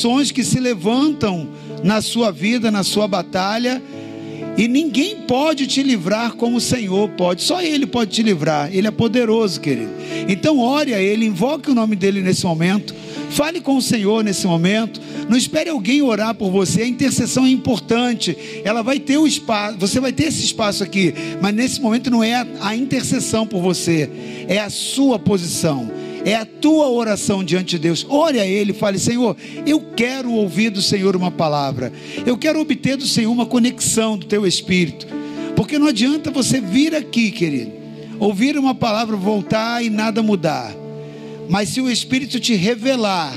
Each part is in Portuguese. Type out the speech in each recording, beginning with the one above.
oposições que se levantam na sua vida, na sua batalha, e ninguém pode te livrar como o Senhor pode, só Ele pode te livrar, Ele é poderoso, querido. Então, ore a Ele, invoque o nome dEle nesse momento, fale com o Senhor nesse momento, não espere alguém orar por você, a intercessão é importante, ela vai ter o espaço, você vai ter esse espaço aqui, mas nesse momento não é a, a intercessão por você, é a sua posição é a tua oração diante de Deus. Ore a Ele, fale: Senhor, eu quero ouvir do Senhor uma palavra, eu quero obter do Senhor uma conexão do teu espírito, porque não adianta você vir aqui, querido, ouvir uma palavra, voltar e nada mudar, mas se o Espírito te revelar,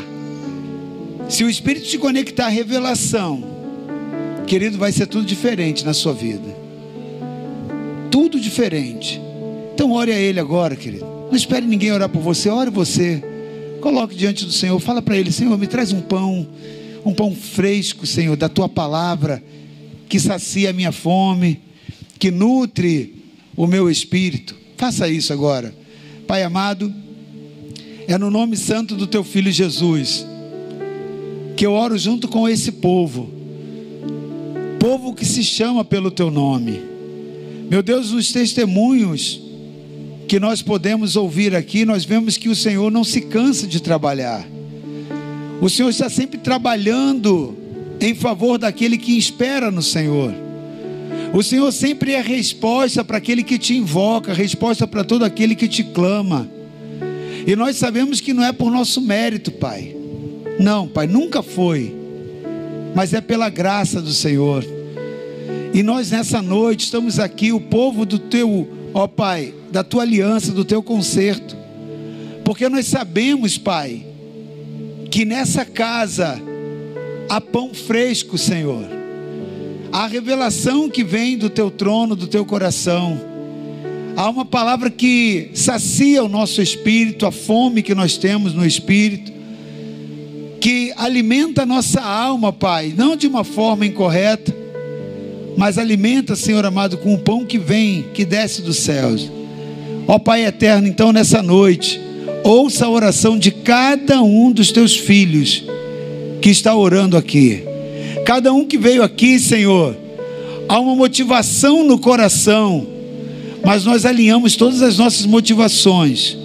se o Espírito te conectar à revelação, querido, vai ser tudo diferente na sua vida. Tudo diferente. Então ore a Ele agora, querido. Não espere ninguém orar por você, ore você. Coloque diante do Senhor, fala para Ele: Senhor, me traz um pão, um pão fresco, Senhor, da tua palavra, que sacia a minha fome, que nutre o meu espírito. Faça isso agora. Pai amado, é no nome santo do teu filho Jesus que eu oro junto com esse povo, povo que se chama pelo teu nome. Meu Deus, nos testemunhos que nós podemos ouvir aqui, nós vemos que o Senhor não se cansa de trabalhar. O Senhor está sempre trabalhando em favor daquele que espera no Senhor. O Senhor sempre é resposta para aquele que te invoca, resposta para todo aquele que te clama. E nós sabemos que não é por nosso mérito, Pai. Não, Pai, nunca foi. Mas é pela graça do Senhor. E nós nessa noite estamos aqui, o povo do teu, ó Pai, da tua aliança, do teu conserto. Porque nós sabemos, Pai, que nessa casa há pão fresco, Senhor. Há revelação que vem do teu trono, do teu coração. Há uma palavra que sacia o nosso espírito, a fome que nós temos no espírito, que alimenta a nossa alma, Pai, não de uma forma incorreta, mas alimenta, Senhor amado, com o pão que vem, que desce dos céus. Ó Pai eterno, então nessa noite, ouça a oração de cada um dos teus filhos que está orando aqui. Cada um que veio aqui, Senhor, há uma motivação no coração, mas nós alinhamos todas as nossas motivações.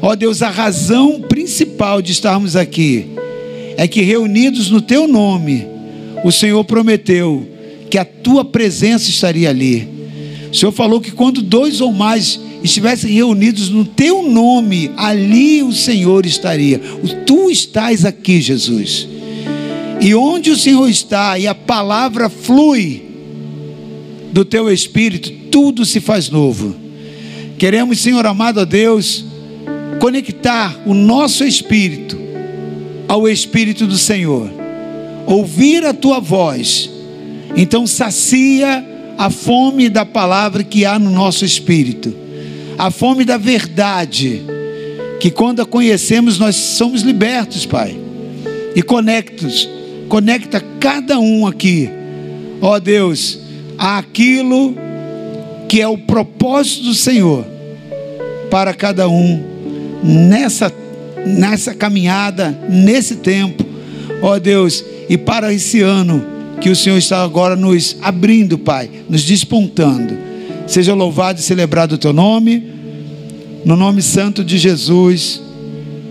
Ó Deus, a razão principal de estarmos aqui é que reunidos no teu nome, o Senhor prometeu que a tua presença estaria ali. O Senhor falou que quando dois ou mais estivessem reunidos no teu nome, ali o Senhor estaria. Tu estás aqui, Jesus. E onde o Senhor está e a palavra flui do teu espírito, tudo se faz novo. Queremos, Senhor amado a Deus, conectar o nosso espírito ao espírito do Senhor. Ouvir a tua voz. Então sacia a fome da palavra que há no nosso espírito. A fome da verdade, que quando a conhecemos nós somos libertos, Pai, e conectos, conecta cada um aqui, ó Deus, àquilo que é o propósito do Senhor para cada um nessa nessa caminhada, nesse tempo, ó Deus, e para esse ano que o Senhor está agora nos abrindo, Pai, nos despontando. Seja louvado e celebrado o teu nome, no nome santo de Jesus.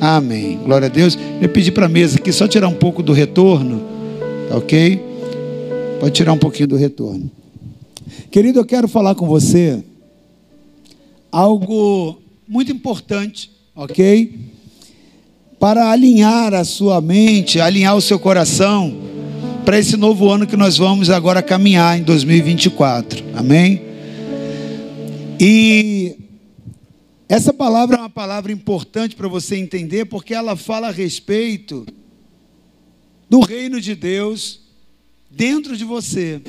Amém. Glória a Deus. Eu pedi para a mesa aqui só tirar um pouco do retorno, tá ok? Pode tirar um pouquinho do retorno. Querido, eu quero falar com você algo muito importante, ok? Para alinhar a sua mente, alinhar o seu coração para esse novo ano que nós vamos agora caminhar em 2024. Amém? E essa palavra é uma palavra importante para você entender, porque ela fala a respeito do reino de Deus dentro de você,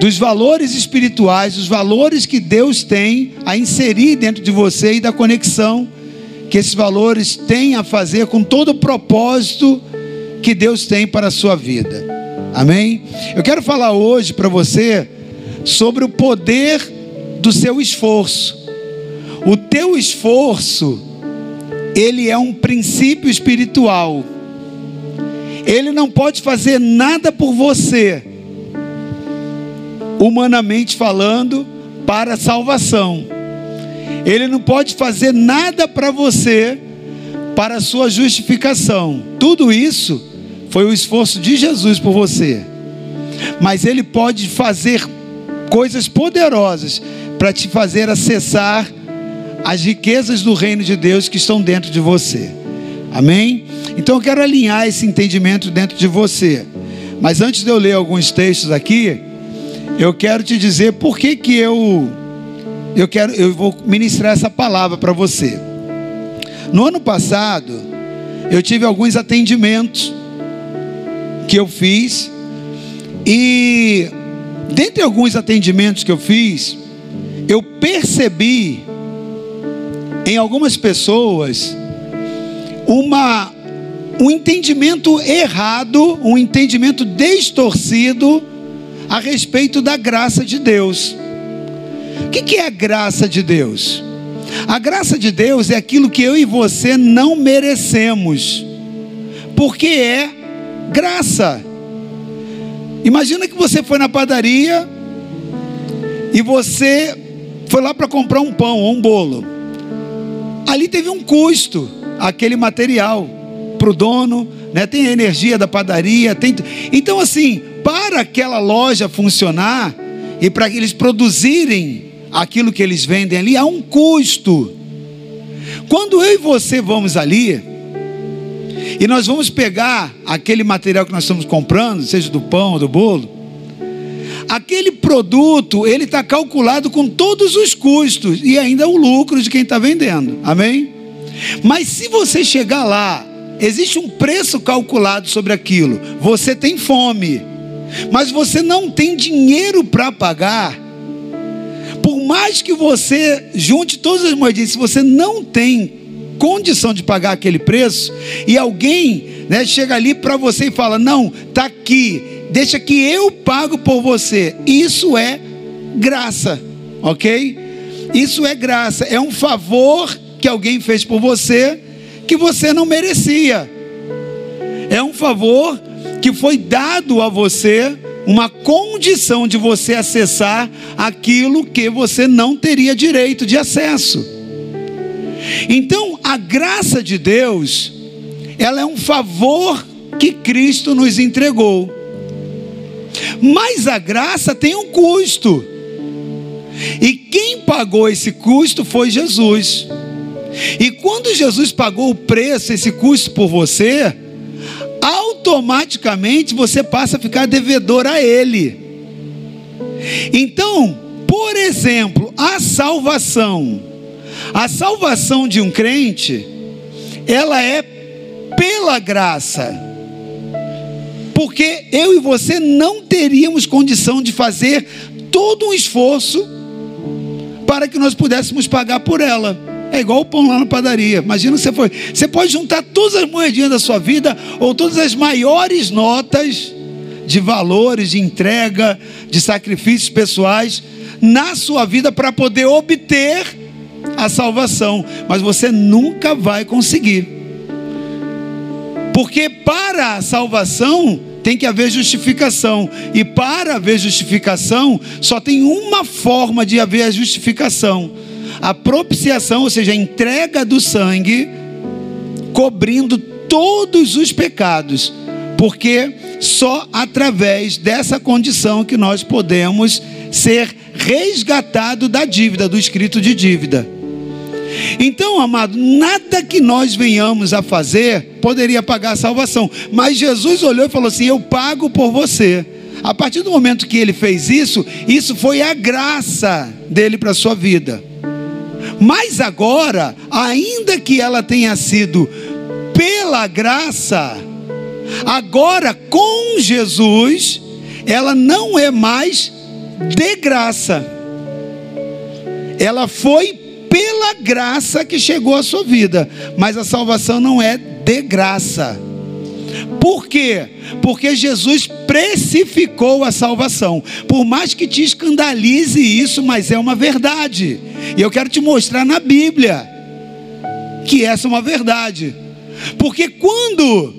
dos valores espirituais, os valores que Deus tem a inserir dentro de você e da conexão que esses valores têm a fazer com todo o propósito que Deus tem para a sua vida. Amém? Eu quero falar hoje para você sobre o poder do seu esforço. O teu esforço, ele é um princípio espiritual. Ele não pode fazer nada por você, humanamente falando, para salvação. Ele não pode fazer nada para você para a sua justificação. Tudo isso foi o esforço de Jesus por você. Mas ele pode fazer coisas poderosas para te fazer acessar as riquezas do reino de Deus que estão dentro de você. Amém? Então eu quero alinhar esse entendimento dentro de você. Mas antes de eu ler alguns textos aqui, eu quero te dizer por que que eu eu quero eu vou ministrar essa palavra para você. No ano passado, eu tive alguns atendimentos que eu fiz e dentre alguns atendimentos que eu fiz, eu percebi em algumas pessoas uma um entendimento errado, um entendimento distorcido a respeito da graça de Deus. O que é a graça de Deus? A graça de Deus é aquilo que eu e você não merecemos, porque é graça. Imagina que você foi na padaria e você foi lá para comprar um pão ou um bolo. Ali teve um custo, aquele material para o dono, né? tem a energia da padaria, tem. Então, assim, para aquela loja funcionar e para eles produzirem aquilo que eles vendem ali, há um custo. Quando eu e você vamos ali, e nós vamos pegar aquele material que nós estamos comprando, seja do pão ou do bolo, aquele produto, ele está calculado com todos os custos e ainda o lucro de quem está vendendo, amém? Mas se você chegar lá, existe um preço calculado sobre aquilo, você tem fome, mas você não tem dinheiro para pagar, por mais que você junte todas as moedinhas, se você não tem condição de pagar aquele preço, e alguém né, chega ali para você e fala: Não, está aqui, deixa que eu pago por você. Isso é graça, ok? Isso é graça, é um favor que alguém fez por você que você não merecia. É um favor que foi dado a você uma condição de você acessar aquilo que você não teria direito de acesso. Então, a graça de Deus, ela é um favor que Cristo nos entregou. Mas a graça tem um custo. E quem pagou esse custo foi Jesus. E quando Jesus pagou o preço, esse custo por você, automaticamente você passa a ficar devedor a Ele. Então, por exemplo, a salvação, a salvação de um crente, ela é pela graça. Porque eu e você não teríamos condição de fazer todo um esforço para que nós pudéssemos pagar por ela. É igual o pão lá na padaria. Imagina você foi. Você pode juntar todas as moedinhas da sua vida ou todas as maiores notas de valores, de entrega, de sacrifícios pessoais na sua vida para poder obter a salvação, mas você nunca vai conseguir. Porque para a salvação tem que haver justificação, e para haver justificação só tem uma forma de haver a justificação a propiciação, ou seja, a entrega do sangue, cobrindo todos os pecados, porque só através dessa condição que nós podemos ser resgatado da dívida, do escrito de dívida. Então, amado, nada que nós venhamos a fazer poderia pagar a salvação, mas Jesus olhou e falou assim: Eu pago por você. A partir do momento que ele fez isso, isso foi a graça dele para a sua vida. Mas agora, ainda que ela tenha sido pela graça, agora com Jesus, ela não é mais de graça. Ela foi pela graça que chegou à sua vida, mas a salvação não é de graça. Por quê? Porque Jesus precificou a salvação. Por mais que te escandalize isso, mas é uma verdade. E eu quero te mostrar na Bíblia que essa é uma verdade. Porque quando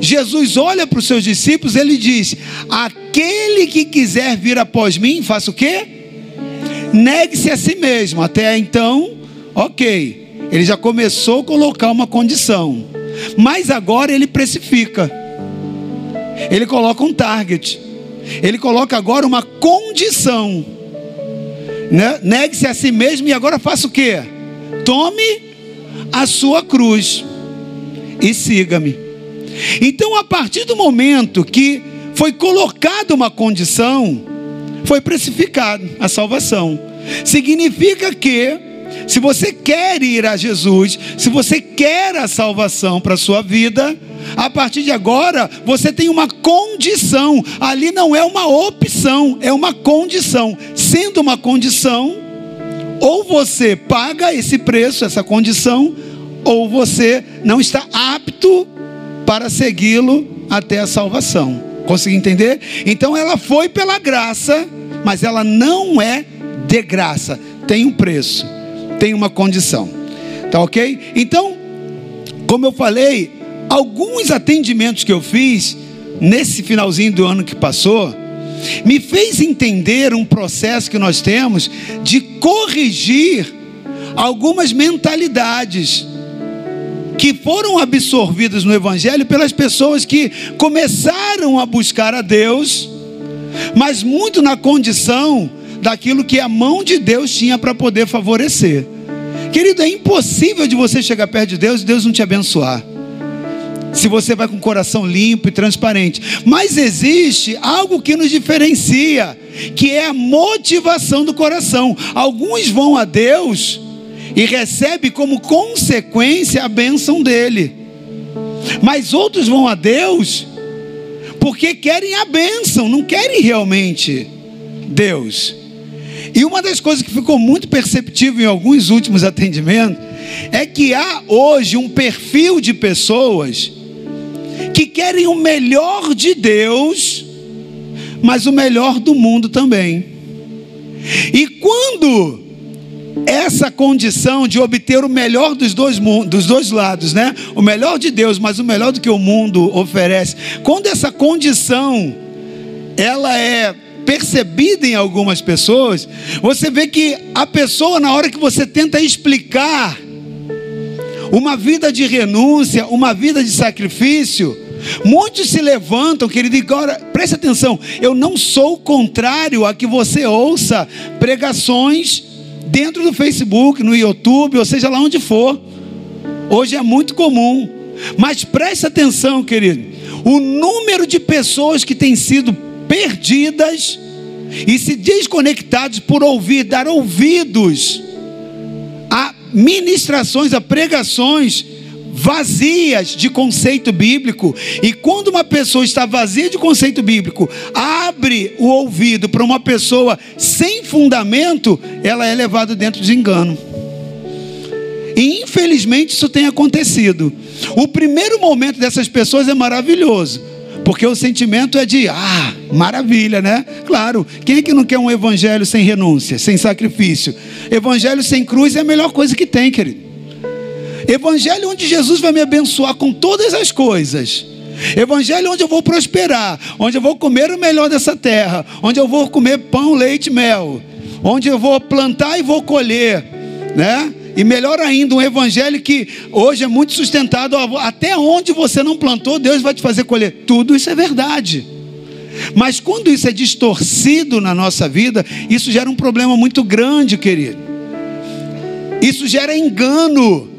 Jesus olha para os seus discípulos, ele diz: Aquele que quiser vir após mim, faça o quê? Negue-se a si mesmo. Até então, ok. Ele já começou a colocar uma condição. Mas agora ele precifica. Ele coloca um target. Ele coloca agora uma condição. Né? Negue-se a si mesmo e agora faça o quê? Tome a sua cruz e siga-me. Então, a partir do momento que foi colocada uma condição, foi precificado a salvação. Significa que se você quer ir a Jesus, se você quer a salvação para a sua vida, a partir de agora você tem uma condição. Ali não é uma opção, é uma condição. Sendo uma condição, ou você paga esse preço, essa condição, ou você não está apto para segui-lo até a salvação. Consegui entender? Então ela foi pela graça, mas ela não é de graça. Tem um preço, tem uma condição. Tá ok? Então, como eu falei, alguns atendimentos que eu fiz nesse finalzinho do ano que passou, me fez entender um processo que nós temos de corrigir algumas mentalidades que foram absorvidas no Evangelho pelas pessoas que começaram a buscar a Deus, mas muito na condição daquilo que a mão de Deus tinha para poder favorecer. Querido, é impossível de você chegar perto de Deus e Deus não te abençoar. Se você vai com o coração limpo e transparente. Mas existe algo que nos diferencia, que é a motivação do coração. Alguns vão a Deus e recebe como consequência a bênção dele. Mas outros vão a Deus porque querem a bênção, não querem realmente Deus. E uma das coisas que ficou muito perceptível em alguns últimos atendimentos é que há hoje um perfil de pessoas que querem o melhor de Deus, mas o melhor do mundo também. E quando essa condição de obter o melhor dos dois, dos dois lados, né? O melhor de Deus, mas o melhor do que o mundo oferece. Quando essa condição ela é percebida em algumas pessoas, você vê que a pessoa na hora que você tenta explicar uma vida de renúncia, uma vida de sacrifício, muitos se levantam, querido, e agora preste atenção, eu não sou contrário a que você ouça pregações dentro do Facebook, no YouTube, ou seja lá onde for. Hoje é muito comum. Mas preste atenção, querido. O número de pessoas que têm sido perdidas e se desconectados por ouvir, dar ouvidos a ministrações, a pregações vazias de conceito bíblico. E quando uma pessoa está vazia de conceito bíblico, abre o ouvido para uma pessoa sem fundamento, ela é levada dentro de engano. E infelizmente isso tem acontecido. O primeiro momento dessas pessoas é maravilhoso. Porque o sentimento é de, ah, maravilha, né? Claro, quem é que não quer um evangelho sem renúncia, sem sacrifício? Evangelho sem cruz é a melhor coisa que tem, querido. Evangelho onde Jesus vai me abençoar com todas as coisas. Evangelho onde eu vou prosperar, onde eu vou comer o melhor dessa terra, onde eu vou comer pão, leite, mel, onde eu vou plantar e vou colher, né? E melhor ainda, um evangelho que hoje é muito sustentado, até onde você não plantou, Deus vai te fazer colher. Tudo isso é verdade. Mas quando isso é distorcido na nossa vida, isso gera um problema muito grande, querido. Isso gera engano.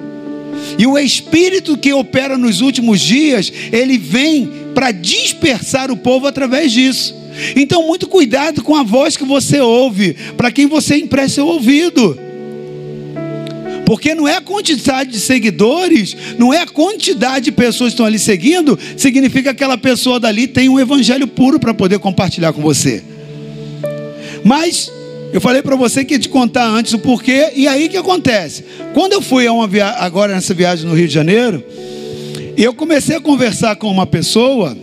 E o espírito que opera nos últimos dias, ele vem para dispersar o povo através disso. Então, muito cuidado com a voz que você ouve, para quem você empresta o ouvido. Porque não é a quantidade de seguidores, não é a quantidade de pessoas que estão ali seguindo, significa que aquela pessoa dali tem um evangelho puro para poder compartilhar com você. Mas eu falei para você que ia te contar antes o porquê, e aí que acontece? Quando eu fui via... agora nessa viagem no Rio de Janeiro, eu comecei a conversar com uma pessoa,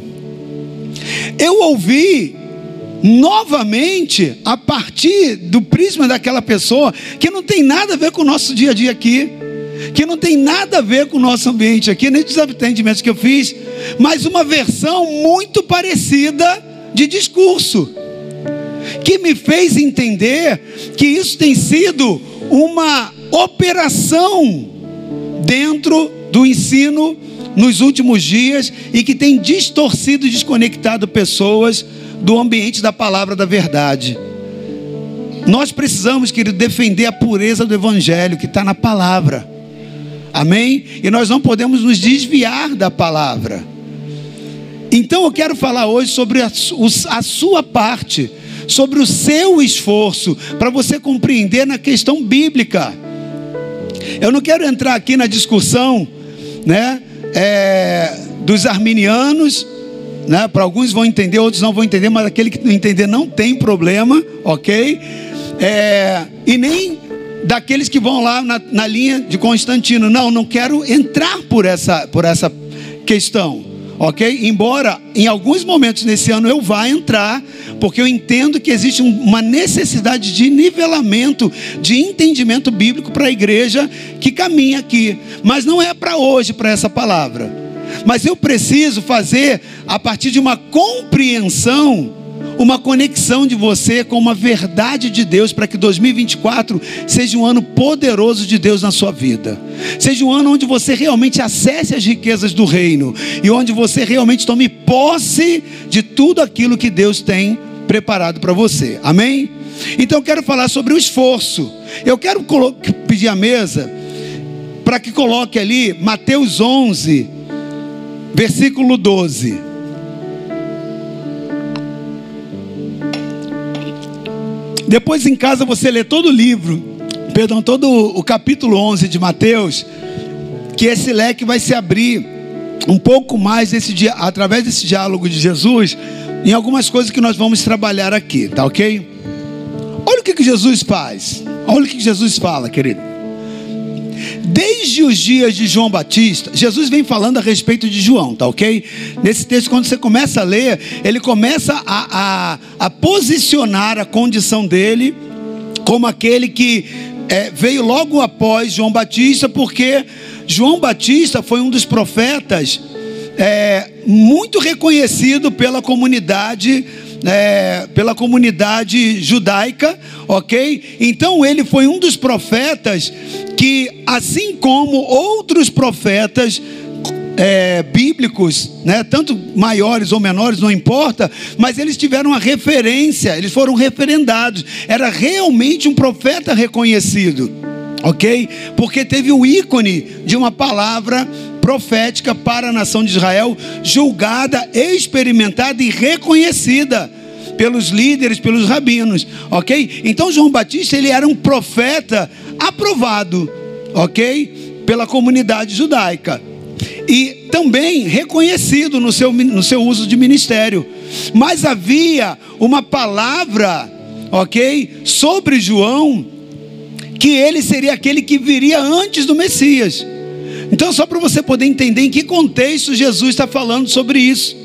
eu ouvi novamente a partir do prisma daquela pessoa que não tem nada a ver com o nosso dia a dia aqui, que não tem nada a ver com o nosso ambiente aqui, nem dos atendimentos que eu fiz, mas uma versão muito parecida de discurso, que me fez entender que isso tem sido uma operação dentro do ensino nos últimos dias e que tem distorcido e desconectado pessoas do ambiente da palavra da verdade. Nós precisamos, querido, defender a pureza do Evangelho que está na palavra. Amém? E nós não podemos nos desviar da palavra. Então eu quero falar hoje sobre a, a sua parte, sobre o seu esforço, para você compreender na questão bíblica. Eu não quero entrar aqui na discussão, né, é, dos arminianos, né? Para alguns vão entender, outros não vão entender, mas aquele que não entender não tem problema, ok? É, e nem daqueles que vão lá na, na linha de Constantino. Não, não quero entrar por essa, por essa questão ok? Embora em alguns momentos nesse ano eu vá entrar, porque eu entendo que existe uma necessidade de nivelamento, de entendimento bíblico para a igreja que caminha aqui, mas não é para hoje, para essa palavra. Mas eu preciso fazer a partir de uma compreensão uma conexão de você com uma verdade de Deus para que 2024 seja um ano poderoso de Deus na sua vida. Seja um ano onde você realmente acesse as riquezas do reino e onde você realmente tome posse de tudo aquilo que Deus tem preparado para você. Amém? Então eu quero falar sobre o esforço. Eu quero pedir à mesa para que coloque ali Mateus 11, versículo 12. Depois em casa você lê todo o livro, perdão, todo o capítulo 11 de Mateus, que esse leque vai se abrir um pouco mais desse através desse diálogo de Jesus, em algumas coisas que nós vamos trabalhar aqui, tá ok? Olha o que, que Jesus faz, olha o que, que Jesus fala, querido. Desde os dias de João Batista, Jesus vem falando a respeito de João, tá ok? Nesse texto, quando você começa a ler, ele começa a, a, a posicionar a condição dele como aquele que é, veio logo após João Batista, porque João Batista foi um dos profetas é, muito reconhecido pela comunidade é, pela comunidade judaica, ok? Então ele foi um dos profetas que, assim como outros profetas é, bíblicos, né, tanto maiores ou menores, não importa, mas eles tiveram uma referência, eles foram referendados. Era realmente um profeta reconhecido, ok? Porque teve o ícone de uma palavra profética para a nação de Israel, julgada, experimentada e reconhecida pelos líderes, pelos rabinos, ok? Então João Batista ele era um profeta aprovado, ok? Pela comunidade judaica e também reconhecido no seu, no seu uso de ministério. Mas havia uma palavra, ok? Sobre João, que ele seria aquele que viria antes do Messias. Então, só para você poder entender em que contexto Jesus está falando sobre isso.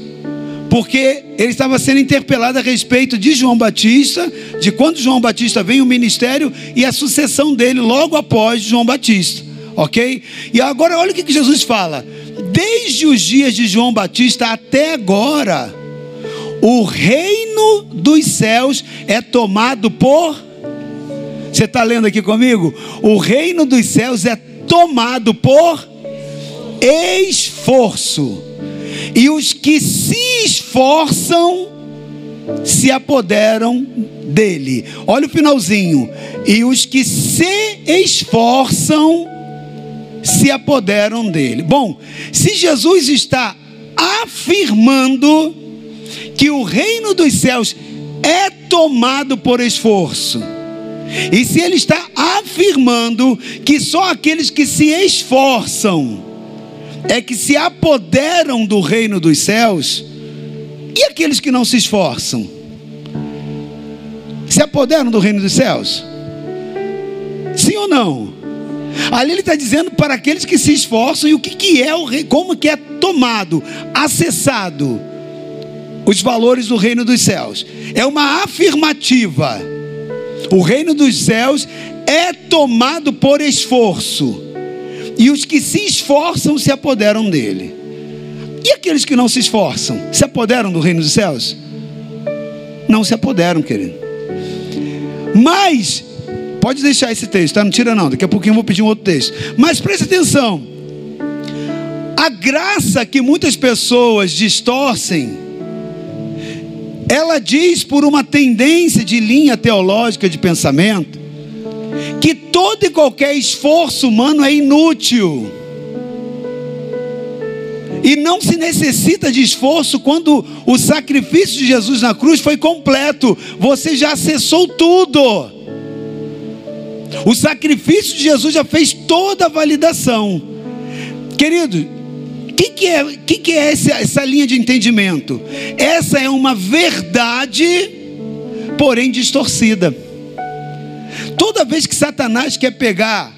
Porque ele estava sendo interpelado a respeito de João Batista, de quando João Batista vem o ministério e a sucessão dele logo após João Batista. Ok? E agora olha o que Jesus fala. Desde os dias de João Batista até agora, o reino dos céus é tomado por. Você está lendo aqui comigo? O reino dos céus é tomado por esforço. E os que se esforçam se apoderam dele. Olha o finalzinho. E os que se esforçam se apoderam dele. Bom, se Jesus está afirmando que o reino dos céus é tomado por esforço, e se ele está afirmando que só aqueles que se esforçam é que se apoderam do reino dos céus, e aqueles que não se esforçam? Se apoderam do reino dos céus? Sim ou não? Ali ele está dizendo para aqueles que se esforçam e o que, que é o rei, como que é tomado, acessado os valores do reino dos céus. É uma afirmativa. O reino dos céus é tomado por esforço. E os que se esforçam se apoderam dele. E aqueles que não se esforçam, se apoderam do reino dos céus? Não se apoderam, querido. Mas, pode deixar esse texto, tá? Não tira não, daqui a pouquinho eu vou pedir um outro texto. Mas preste atenção. A graça que muitas pessoas distorcem, ela diz por uma tendência de linha teológica de pensamento, todo e qualquer esforço humano é inútil. E não se necessita de esforço quando o sacrifício de Jesus na cruz foi completo. Você já acessou tudo. O sacrifício de Jesus já fez toda a validação. Querido, o que, que, é, que, que é essa, essa linha de entendimento? Essa é uma verdade, porém distorcida. Toda vez que Satanás quer pegar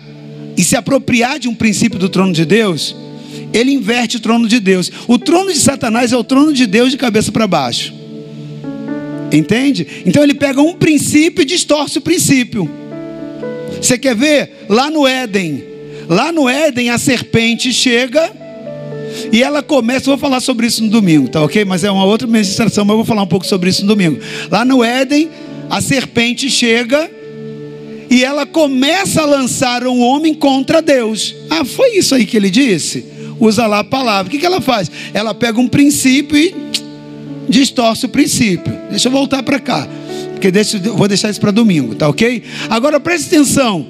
e se apropriar de um princípio do trono de Deus, ele inverte o trono de Deus. O trono de Satanás é o trono de Deus de cabeça para baixo. Entende? Então ele pega um princípio e distorce o princípio. Você quer ver? Lá no Éden. Lá no Éden a serpente chega e ela começa, vou falar sobre isso no domingo, tá ok? Mas é uma outra ministração, mas eu vou falar um pouco sobre isso no domingo. Lá no Éden, a serpente chega e ela começa a lançar um homem contra Deus. Ah, foi isso aí que ele disse? Usa lá a palavra. O que, que ela faz? Ela pega um princípio e distorce o princípio. Deixa eu voltar para cá. Porque deixa, vou deixar isso para domingo, tá ok? Agora preste atenção.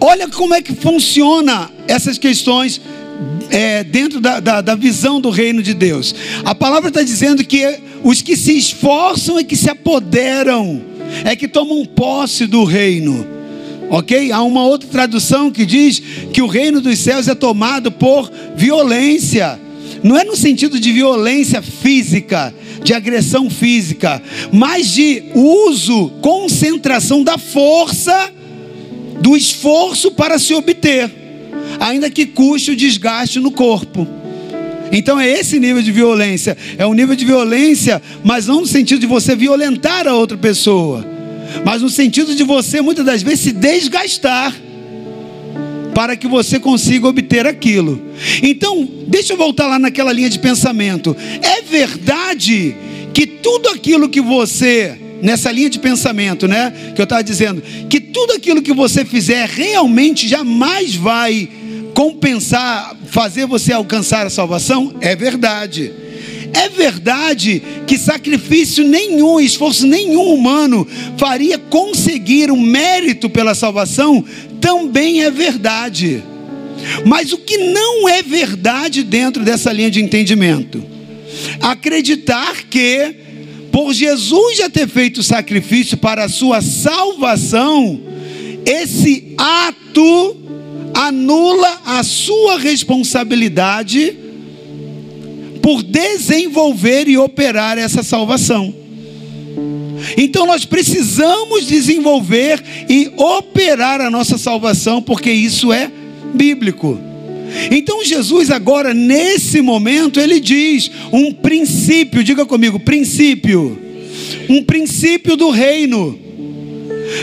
Olha como é que funciona essas questões é, dentro da, da, da, visão do reino de Deus. A palavra está dizendo que os que se esforçam é que se apoderam é que tomam posse do reino. Ok? Há uma outra tradução que diz que o reino dos céus é tomado por violência. Não é no sentido de violência física, de agressão física, mas de uso, concentração da força, do esforço para se obter, ainda que custe o desgaste no corpo. Então é esse nível de violência. É um nível de violência, mas não no sentido de você violentar a outra pessoa, mas no sentido de você muitas das vezes se desgastar para que você consiga obter aquilo. Então, deixa eu voltar lá naquela linha de pensamento. É verdade que tudo aquilo que você nessa linha de pensamento, né, que eu estava dizendo, que tudo aquilo que você fizer realmente jamais vai compensar, fazer você alcançar a salvação? É verdade. É verdade que sacrifício nenhum, esforço nenhum humano faria conseguir um mérito pela salvação? Também é verdade. Mas o que não é verdade dentro dessa linha de entendimento? Acreditar que, por Jesus já ter feito o sacrifício para a sua salvação, esse ato anula a sua responsabilidade por desenvolver e operar essa salvação. Então nós precisamos desenvolver e operar a nossa salvação, porque isso é bíblico. Então Jesus agora nesse momento ele diz um princípio, diga comigo, princípio. Um princípio do reino.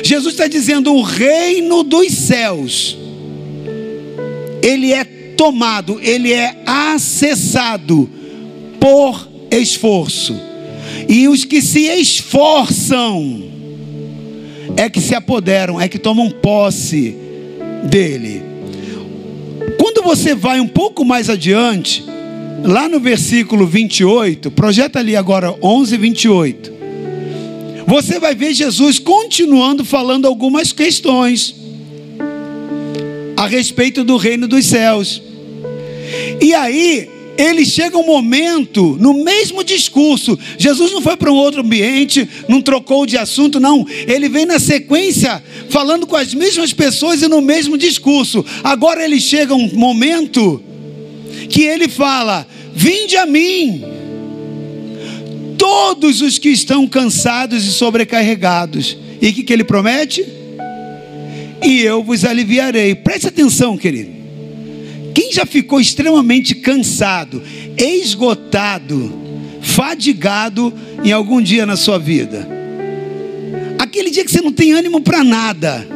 Jesus está dizendo o reino dos céus ele é tomado, ele é acessado por esforço. E os que se esforçam é que se apoderam, é que tomam posse dele. Quando você vai um pouco mais adiante, lá no versículo 28, projeta ali agora 11, 28. Você vai ver Jesus continuando falando algumas questões a respeito do reino dos céus. E aí, ele chega um momento, no mesmo discurso, Jesus não foi para um outro ambiente, não trocou de assunto, não. Ele vem na sequência, falando com as mesmas pessoas e no mesmo discurso. Agora ele chega um momento que ele fala: Vinde a mim, todos os que estão cansados e sobrecarregados. E o que, que ele promete? E eu vos aliviarei. Preste atenção, querido. Quem já ficou extremamente cansado, esgotado, fadigado em algum dia na sua vida? Aquele dia que você não tem ânimo para nada,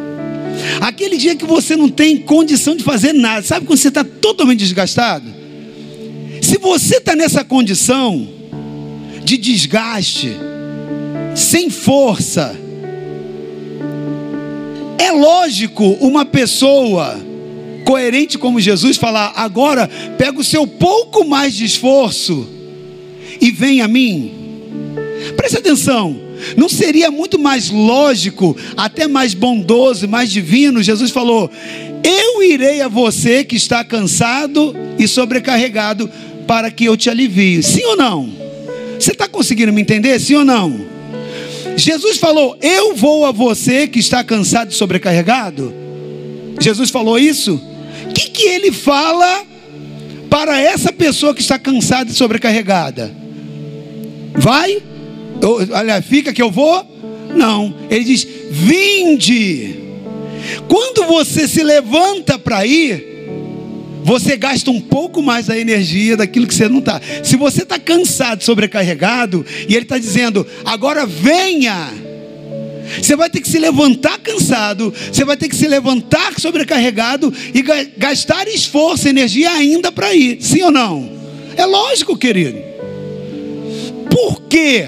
Aquele dia que você não tem condição de fazer nada, sabe quando você está totalmente desgastado? Se você está nessa condição de desgaste, sem força, é lógico uma pessoa coerente como Jesus falar: agora pega o seu pouco mais de esforço e vem a mim. Preste atenção. Não seria muito mais lógico, até mais bondoso, mais divino? Jesus falou: Eu irei a você que está cansado e sobrecarregado, para que eu te alivie. Sim ou não? Você está conseguindo me entender? Sim ou não? Jesus falou: Eu vou a você que está cansado e sobrecarregado. Jesus falou isso? O que, que ele fala para essa pessoa que está cansada e sobrecarregada? Vai? Olha, fica que eu vou? Não. Ele diz: Vinde. Quando você se levanta para ir, você gasta um pouco mais da energia daquilo que você não está. Se você está cansado, sobrecarregado, e ele está dizendo, agora venha. Você vai ter que se levantar cansado, você vai ter que se levantar sobrecarregado e gastar esforço, energia ainda para ir. Sim ou não? É lógico, querido. Por quê?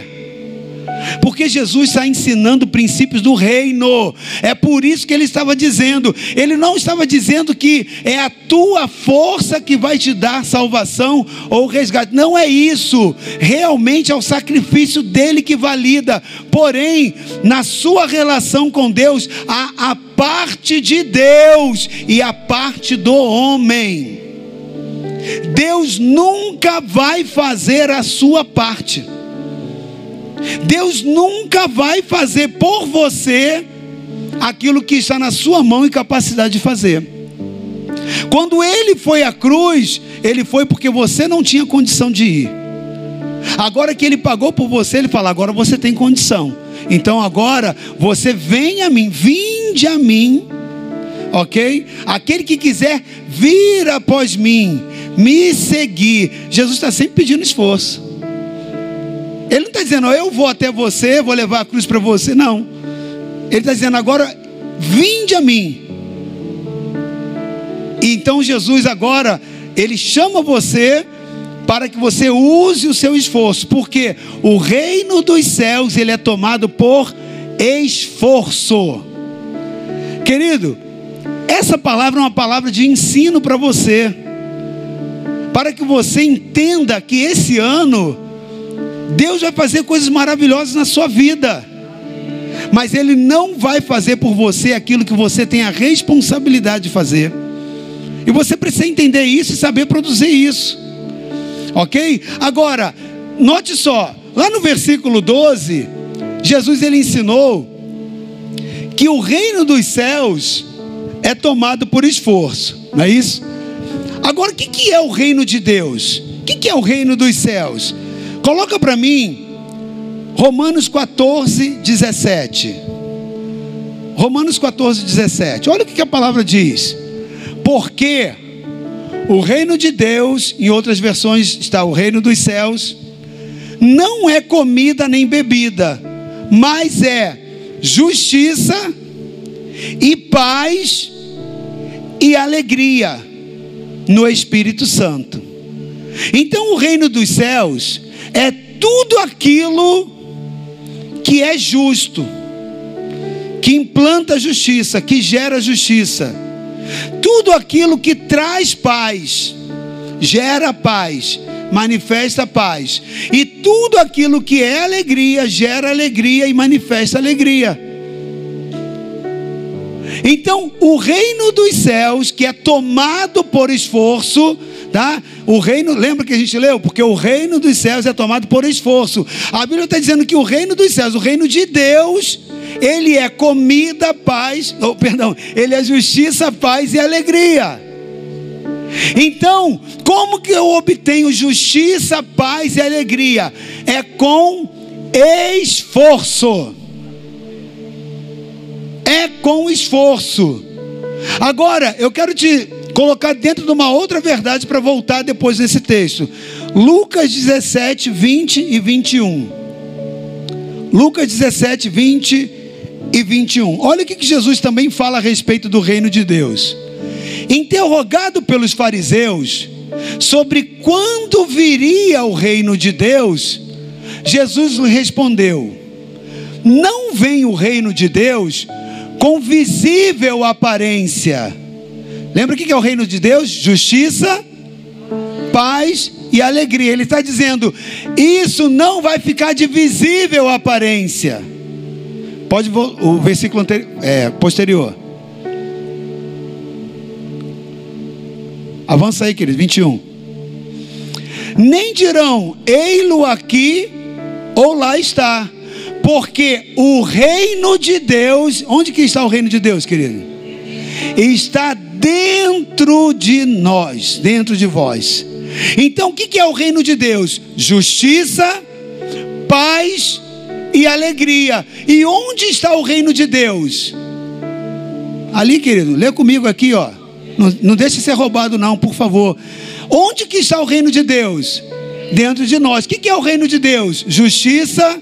Porque Jesus está ensinando princípios do reino. É por isso que ele estava dizendo. Ele não estava dizendo que é a tua força que vai te dar salvação ou resgate. Não é isso. Realmente é o sacrifício dele que valida. Porém, na sua relação com Deus, há a parte de Deus e a parte do homem. Deus nunca vai fazer a sua parte. Deus nunca vai fazer por você aquilo que está na sua mão e capacidade de fazer. Quando ele foi à cruz, ele foi porque você não tinha condição de ir. Agora que ele pagou por você, ele fala: agora você tem condição. Então agora você vem a mim, vinde a mim, ok? Aquele que quiser vir após mim, me seguir. Jesus está sempre pedindo esforço. Ele não está dizendo, eu vou até você, vou levar a cruz para você. Não. Ele está dizendo, agora, vinde a mim. E então Jesus agora, ele chama você para que você use o seu esforço, porque o reino dos céus ele é tomado por esforço. Querido, essa palavra é uma palavra de ensino para você, para que você entenda que esse ano Deus vai fazer coisas maravilhosas na sua vida. Mas Ele não vai fazer por você aquilo que você tem a responsabilidade de fazer. E você precisa entender isso e saber produzir isso. Ok? Agora, note só, lá no versículo 12, Jesus ele ensinou que o reino dos céus é tomado por esforço, não é isso? Agora, o que é o reino de Deus? O que é o reino dos céus? Coloca para mim Romanos 14, 17. Romanos 14, 17. Olha o que a palavra diz. Porque o reino de Deus, em outras versões está o reino dos céus, não é comida nem bebida, mas é justiça e paz e alegria no Espírito Santo. Então o reino dos céus é tudo aquilo que é justo, que implanta justiça, que gera justiça, tudo aquilo que traz paz, gera paz, manifesta paz, e tudo aquilo que é alegria, gera alegria e manifesta alegria. Então, o reino dos céus, que é tomado por esforço, tá? O reino, lembra que a gente leu? Porque o reino dos céus é tomado por esforço. A Bíblia está dizendo que o reino dos céus, o reino de Deus, ele é comida, paz, oh, perdão, ele é justiça, paz e alegria. Então, como que eu obtenho justiça, paz e alegria? É com esforço. É com esforço. Agora, eu quero te colocar dentro de uma outra verdade para voltar depois desse texto. Lucas 17, 20 e 21. Lucas 17, 20 e 21. Olha o que Jesus também fala a respeito do reino de Deus. Interrogado pelos fariseus sobre quando viria o reino de Deus, Jesus lhe respondeu: Não vem o reino de Deus com visível aparência. Lembra o que é o reino de Deus? Justiça, paz e alegria. Ele está dizendo: isso não vai ficar de visível aparência. Pode o versículo anterior, é, posterior. Avança aí, querido, 21. Nem dirão, ei-lo aqui ou lá está, porque o reino de Deus, onde que está o reino de Deus, querido? Está dentro de nós, dentro de vós. Então, o que é o reino de Deus? Justiça, paz e alegria. E onde está o reino de Deus? Ali, querido, lê comigo aqui, ó. Não, não deixe ser roubado, não, por favor. Onde que está o reino de Deus? Dentro de nós. O que é o reino de Deus? Justiça,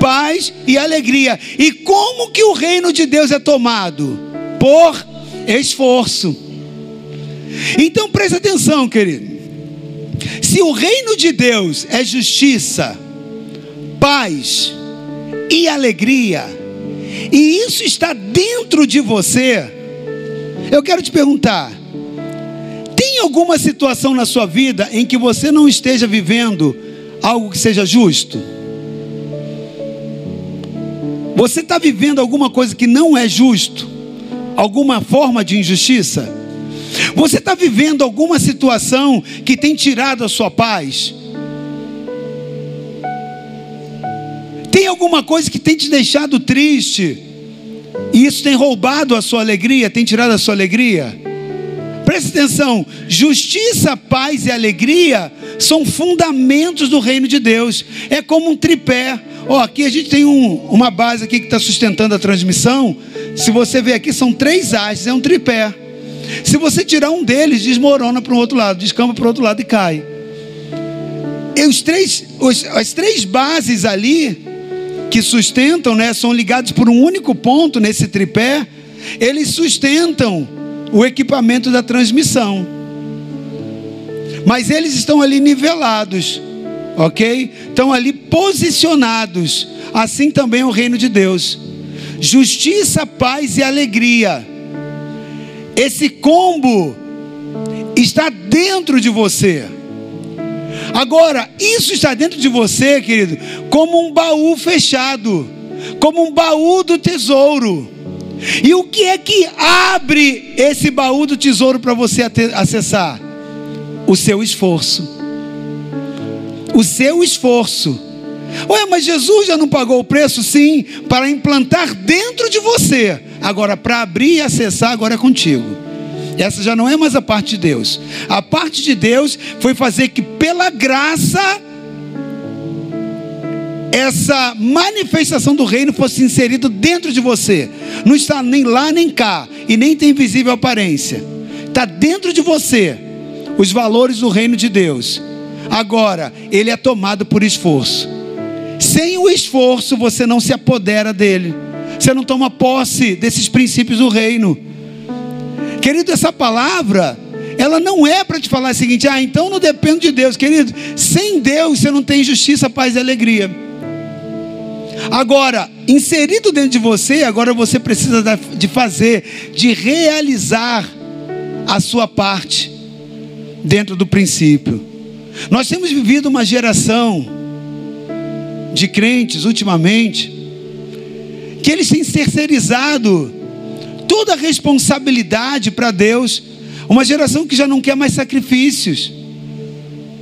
paz e alegria. E como que o reino de Deus é tomado? Por esforço. Então preste atenção, querido. Se o reino de Deus é justiça, paz e alegria, e isso está dentro de você, eu quero te perguntar: tem alguma situação na sua vida em que você não esteja vivendo algo que seja justo? Você está vivendo alguma coisa que não é justo? Alguma forma de injustiça? Você está vivendo alguma situação que tem tirado a sua paz? Tem alguma coisa que tem te deixado triste? E isso tem roubado a sua alegria, tem tirado a sua alegria? Preste atenção: justiça, paz e alegria são fundamentos do reino de Deus. É como um tripé. Ó, aqui a gente tem um, uma base aqui que está sustentando a transmissão. Se você ver aqui, são três hastes, é um tripé. Se você tirar um deles, desmorona para o outro lado, descamba para o outro lado e cai. E os três, os, as três bases ali que sustentam, né, são ligados por um único ponto nesse tripé. Eles sustentam o equipamento da transmissão. Mas eles estão ali nivelados, ok? Estão ali posicionados. Assim também é o reino de Deus. Justiça, paz e alegria esse combo está dentro de você. Agora, isso está dentro de você, querido, como um baú fechado, como um baú do tesouro. E o que é que abre esse baú do tesouro para você acessar? O seu esforço. O seu esforço. Ué, mas Jesus já não pagou o preço? Sim, para implantar dentro de você Agora, para abrir e acessar, agora é contigo. Essa já não é mais a parte de Deus. A parte de Deus foi fazer que, pela graça, essa manifestação do reino fosse inserida dentro de você. Não está nem lá nem cá, e nem tem visível aparência. Está dentro de você os valores do reino de Deus. Agora, ele é tomado por esforço. Sem o esforço, você não se apodera dele você não toma posse desses princípios do reino. Querido, essa palavra, ela não é para te falar o seguinte: ah, então não dependo de Deus, querido. Sem Deus você não tem justiça, paz e alegria. Agora, inserido dentro de você, agora você precisa de fazer, de realizar a sua parte dentro do princípio. Nós temos vivido uma geração de crentes ultimamente que eles têm terceirizado toda a responsabilidade para Deus. Uma geração que já não quer mais sacrifícios,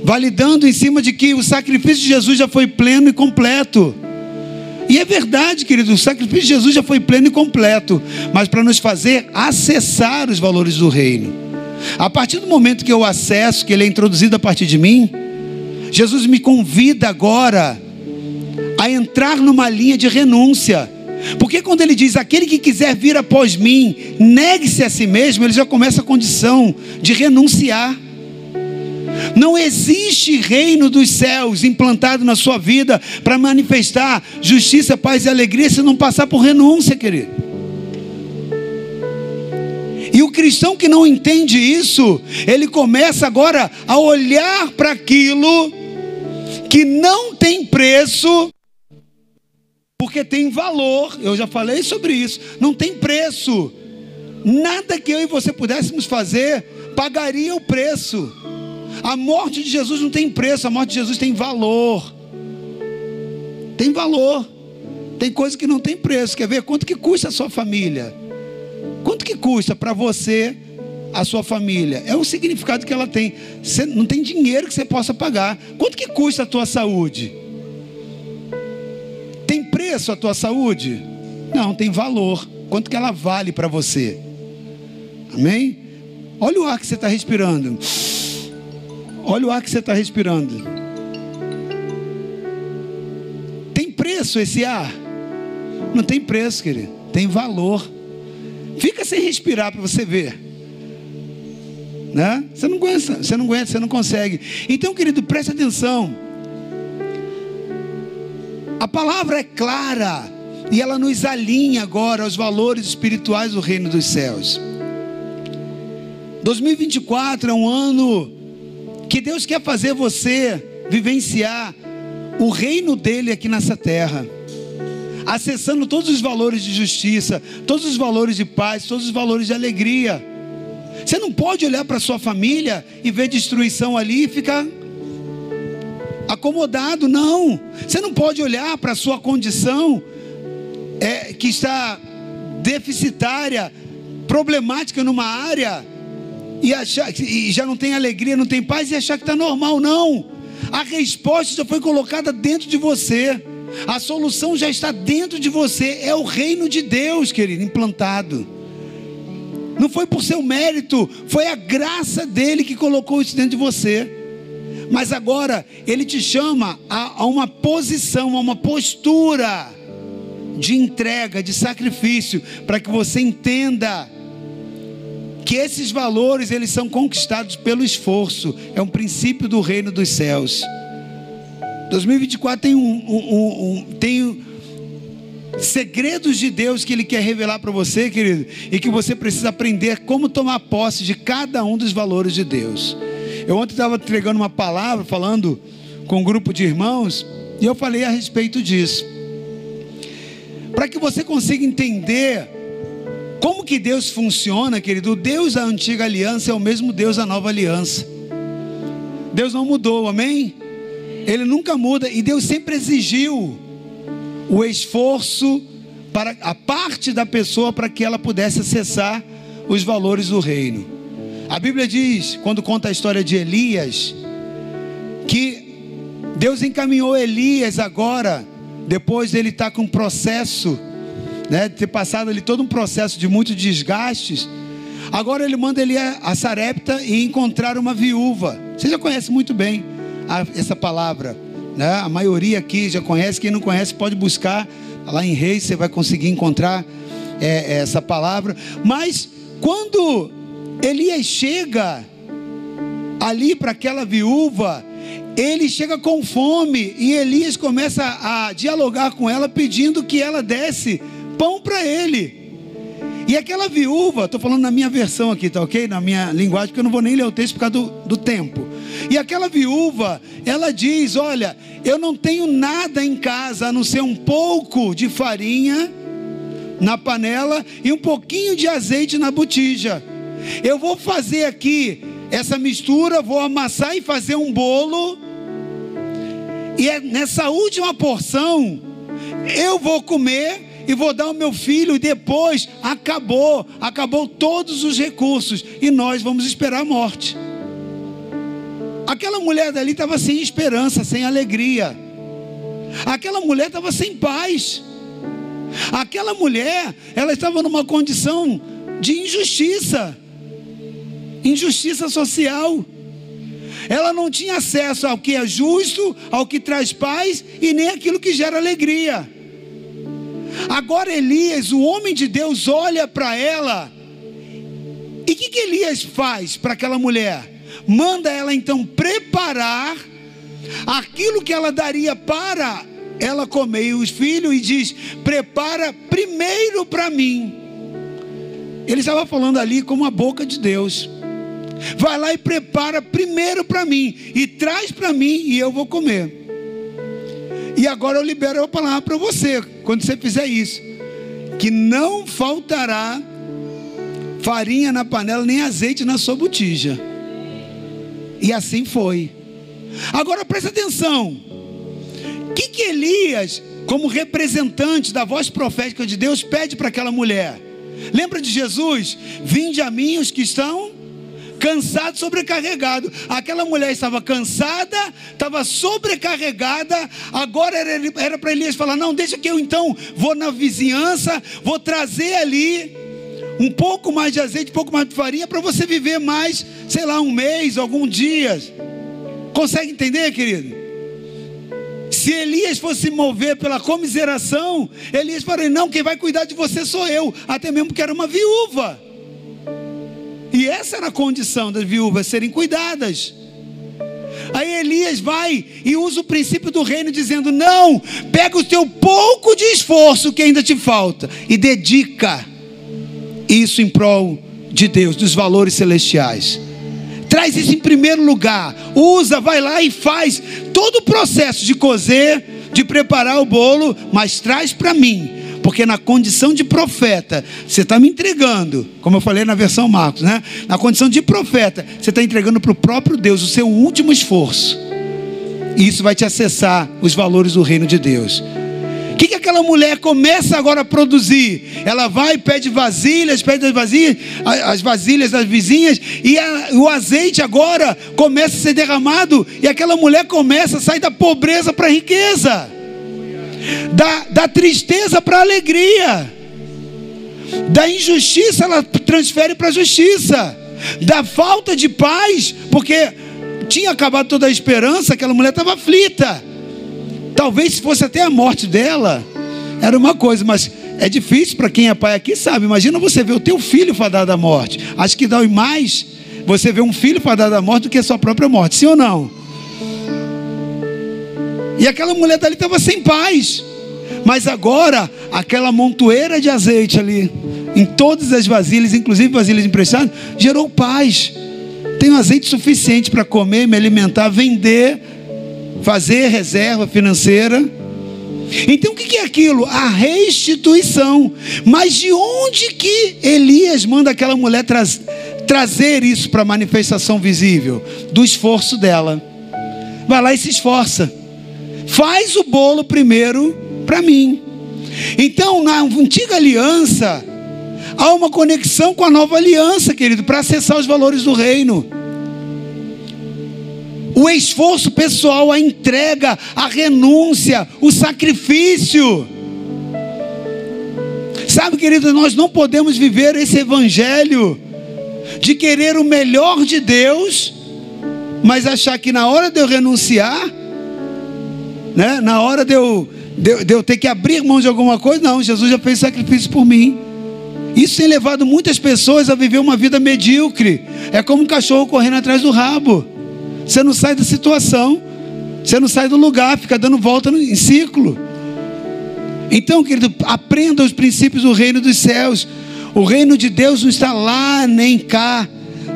validando em cima de que o sacrifício de Jesus já foi pleno e completo. E é verdade, querido, o sacrifício de Jesus já foi pleno e completo, mas para nos fazer acessar os valores do reino. A partir do momento que eu acesso, que ele é introduzido a partir de mim, Jesus me convida agora a entrar numa linha de renúncia. Porque quando ele diz aquele que quiser vir após mim, negue-se a si mesmo, ele já começa a condição de renunciar. Não existe reino dos céus implantado na sua vida para manifestar justiça, paz e alegria se não passar por renúncia, querido. E o cristão que não entende isso, ele começa agora a olhar para aquilo que não tem preço, porque tem valor. Eu já falei sobre isso. Não tem preço. Nada que eu e você pudéssemos fazer pagaria o preço. A morte de Jesus não tem preço, a morte de Jesus tem valor. Tem valor. Tem coisa que não tem preço. Quer ver quanto que custa a sua família? Quanto que custa para você a sua família? É o significado que ela tem. Você não tem dinheiro que você possa pagar. Quanto que custa a tua saúde? Tem preço a tua saúde? Não, tem valor. Quanto que ela vale para você? Amém? Olha o ar que você está respirando. Olha o ar que você está respirando. Tem preço esse ar? Não tem preço, querido. Tem valor. Fica sem respirar para você ver. Né? Você não aguenta, você não aguenta, você não consegue. Então, querido, preste atenção. A palavra é clara e ela nos alinha agora aos valores espirituais do reino dos céus. 2024 é um ano que Deus quer fazer você vivenciar o reino dele aqui nessa terra, acessando todos os valores de justiça, todos os valores de paz, todos os valores de alegria. Você não pode olhar para sua família e ver destruição ali e ficar acomodado, não. Você não pode olhar para sua condição é, que está deficitária, problemática numa área e, achar, e já não tem alegria, não tem paz e achar que está normal, não. A resposta já foi colocada dentro de você. A solução já está dentro de você. É o reino de Deus, querido, implantado. Não foi por seu mérito, foi a graça dele que colocou isso dentro de você. Mas agora ele te chama a, a uma posição, a uma postura de entrega, de sacrifício, para que você entenda que esses valores eles são conquistados pelo esforço, é um princípio do reino dos céus. 2024 tem um, um, um tem segredos de Deus que Ele quer revelar para você, querido, e que você precisa aprender como tomar posse de cada um dos valores de Deus. Eu ontem estava entregando uma palavra, falando com um grupo de irmãos, e eu falei a respeito disso. Para que você consiga entender como que Deus funciona, querido? O Deus da antiga aliança é o mesmo Deus da nova aliança. Deus não mudou, amém? Ele nunca muda e Deus sempre exigiu o esforço para a parte da pessoa para que ela pudesse acessar os valores do reino. A Bíblia diz, quando conta a história de Elias, que Deus encaminhou Elias agora, depois dele estar com um processo né, ter passado ali todo um processo de muitos desgastes. Agora ele manda ele a Sarepta e encontrar uma viúva. Você já conhece muito bem a, essa palavra, né? A maioria aqui já conhece. Quem não conhece pode buscar lá em Reis, você vai conseguir encontrar é, essa palavra. Mas quando Elias chega ali para aquela viúva, ele chega com fome e Elias começa a dialogar com ela, pedindo que ela desse pão para ele. E aquela viúva, estou falando na minha versão aqui, tá ok? Na minha linguagem, porque eu não vou nem ler o texto por causa do, do tempo. E aquela viúva, ela diz: Olha, eu não tenho nada em casa a não ser um pouco de farinha na panela e um pouquinho de azeite na botija. Eu vou fazer aqui essa mistura, vou amassar e fazer um bolo. E é nessa última porção, eu vou comer e vou dar ao meu filho, e depois acabou, acabou todos os recursos, e nós vamos esperar a morte. Aquela mulher dali estava sem esperança, sem alegria. Aquela mulher estava sem paz. Aquela mulher, ela estava numa condição de injustiça, injustiça social. Ela não tinha acesso ao que é justo, ao que traz paz e nem aquilo que gera alegria. Agora Elias, o homem de Deus, olha para ela. E o que, que Elias faz para aquela mulher? manda ela então preparar aquilo que ela daria para ela comer e os filhos e diz: prepara primeiro para mim. Ele estava falando ali como a boca de Deus. Vai lá e prepara primeiro para mim e traz para mim e eu vou comer. E agora eu libero a palavra para você, quando você fizer isso, que não faltará farinha na panela nem azeite na sua botija. E assim foi. Agora presta atenção. O que, que Elias, como representante da voz profética de Deus, pede para aquela mulher? Lembra de Jesus? Vinde a mim os que estão cansados, sobrecarregados. Aquela mulher estava cansada, estava sobrecarregada. Agora era para Elias falar: Não, deixa que eu então vou na vizinhança, vou trazer ali um pouco mais de azeite, um pouco mais de farinha, para você viver mais, sei lá, um mês, algum dia. Consegue entender, querido? Se Elias fosse mover pela comiseração, Elias falaria: Não, quem vai cuidar de você sou eu, até mesmo porque era uma viúva. E essa era a condição das viúvas serem cuidadas. Aí Elias vai e usa o princípio do reino, dizendo: Não, pega o teu pouco de esforço que ainda te falta e dedica isso em prol de Deus, dos valores celestiais. Traz isso em primeiro lugar. Usa, vai lá e faz todo o processo de cozer, de preparar o bolo, mas traz para mim. Porque na condição de profeta, você está me entregando, como eu falei na versão Marcos, né? Na condição de profeta, você está entregando para o próprio Deus o seu último esforço. E isso vai te acessar os valores do reino de Deus. O que, que aquela mulher começa agora a produzir? Ela vai, pede vasilhas, pede as vasilhas, as vasilhas das vizinhas, e a, o azeite agora começa a ser derramado, e aquela mulher começa a sair da pobreza para a riqueza, da, da tristeza para alegria, da injustiça ela transfere para a justiça, da falta de paz, porque tinha acabado toda a esperança, aquela mulher estava aflita Talvez se fosse até a morte dela, era uma coisa, mas é difícil para quem é pai aqui, sabe? Imagina você ver o teu filho fadado à morte. Acho que dói mais você ver um filho fadado à morte do que a sua própria morte, sim ou não? E aquela mulher dali estava sem paz. Mas agora, aquela montoeira de azeite ali, em todas as vasilhas, inclusive vasilhas emprestadas, gerou paz. Tenho azeite suficiente para comer, me alimentar, vender fazer reserva financeira. Então o que é aquilo? A restituição. Mas de onde que Elias manda aquela mulher tra trazer isso para a manifestação visível? Do esforço dela. Vai lá e se esforça. Faz o bolo primeiro para mim. Então, na antiga aliança, há uma conexão com a nova aliança, querido, para acessar os valores do reino o esforço pessoal, a entrega, a renúncia, o sacrifício. Sabe, querido, nós não podemos viver esse evangelho de querer o melhor de Deus, mas achar que na hora de eu renunciar, né, na hora de eu, de, de eu ter que abrir mão de alguma coisa, não, Jesus já fez sacrifício por mim. Isso tem levado muitas pessoas a viver uma vida medíocre. É como um cachorro correndo atrás do rabo. Você não sai da situação, você não sai do lugar, fica dando volta em ciclo. Então, querido, aprenda os princípios do reino dos céus. O reino de Deus não está lá nem cá.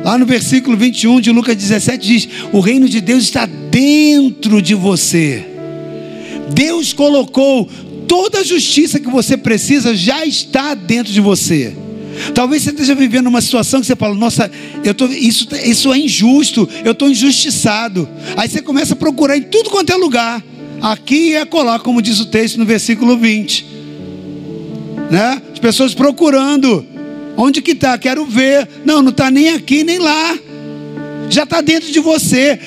Lá no versículo 21 de Lucas 17 diz: O reino de Deus está dentro de você. Deus colocou toda a justiça que você precisa, já está dentro de você. Talvez você esteja vivendo uma situação que você fala, nossa, eu tô, isso, isso é injusto, eu estou injustiçado. Aí você começa a procurar em tudo quanto é lugar, aqui e acolá, como diz o texto no versículo 20. Né? As pessoas procurando, onde que está? Quero ver. Não, não está nem aqui nem lá. Já está dentro de você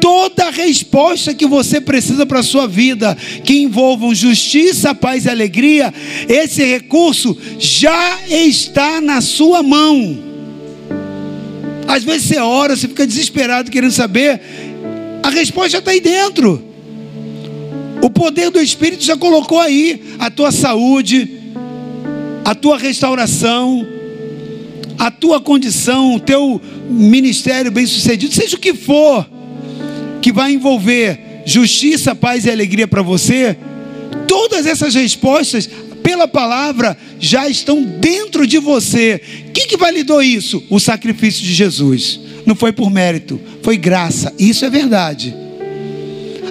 toda resposta que você precisa para a sua vida, que envolvam justiça, paz e alegria, esse recurso já está na sua mão. Às vezes você ora, você fica desesperado querendo saber, a resposta já está aí dentro. O poder do Espírito já colocou aí a tua saúde, a tua restauração, a tua condição, o teu ministério bem-sucedido, seja o que for, que vai envolver justiça, paz e alegria para você, todas essas respostas, pela palavra, já estão dentro de você. Quem que validou isso? O sacrifício de Jesus. Não foi por mérito, foi graça. Isso é verdade.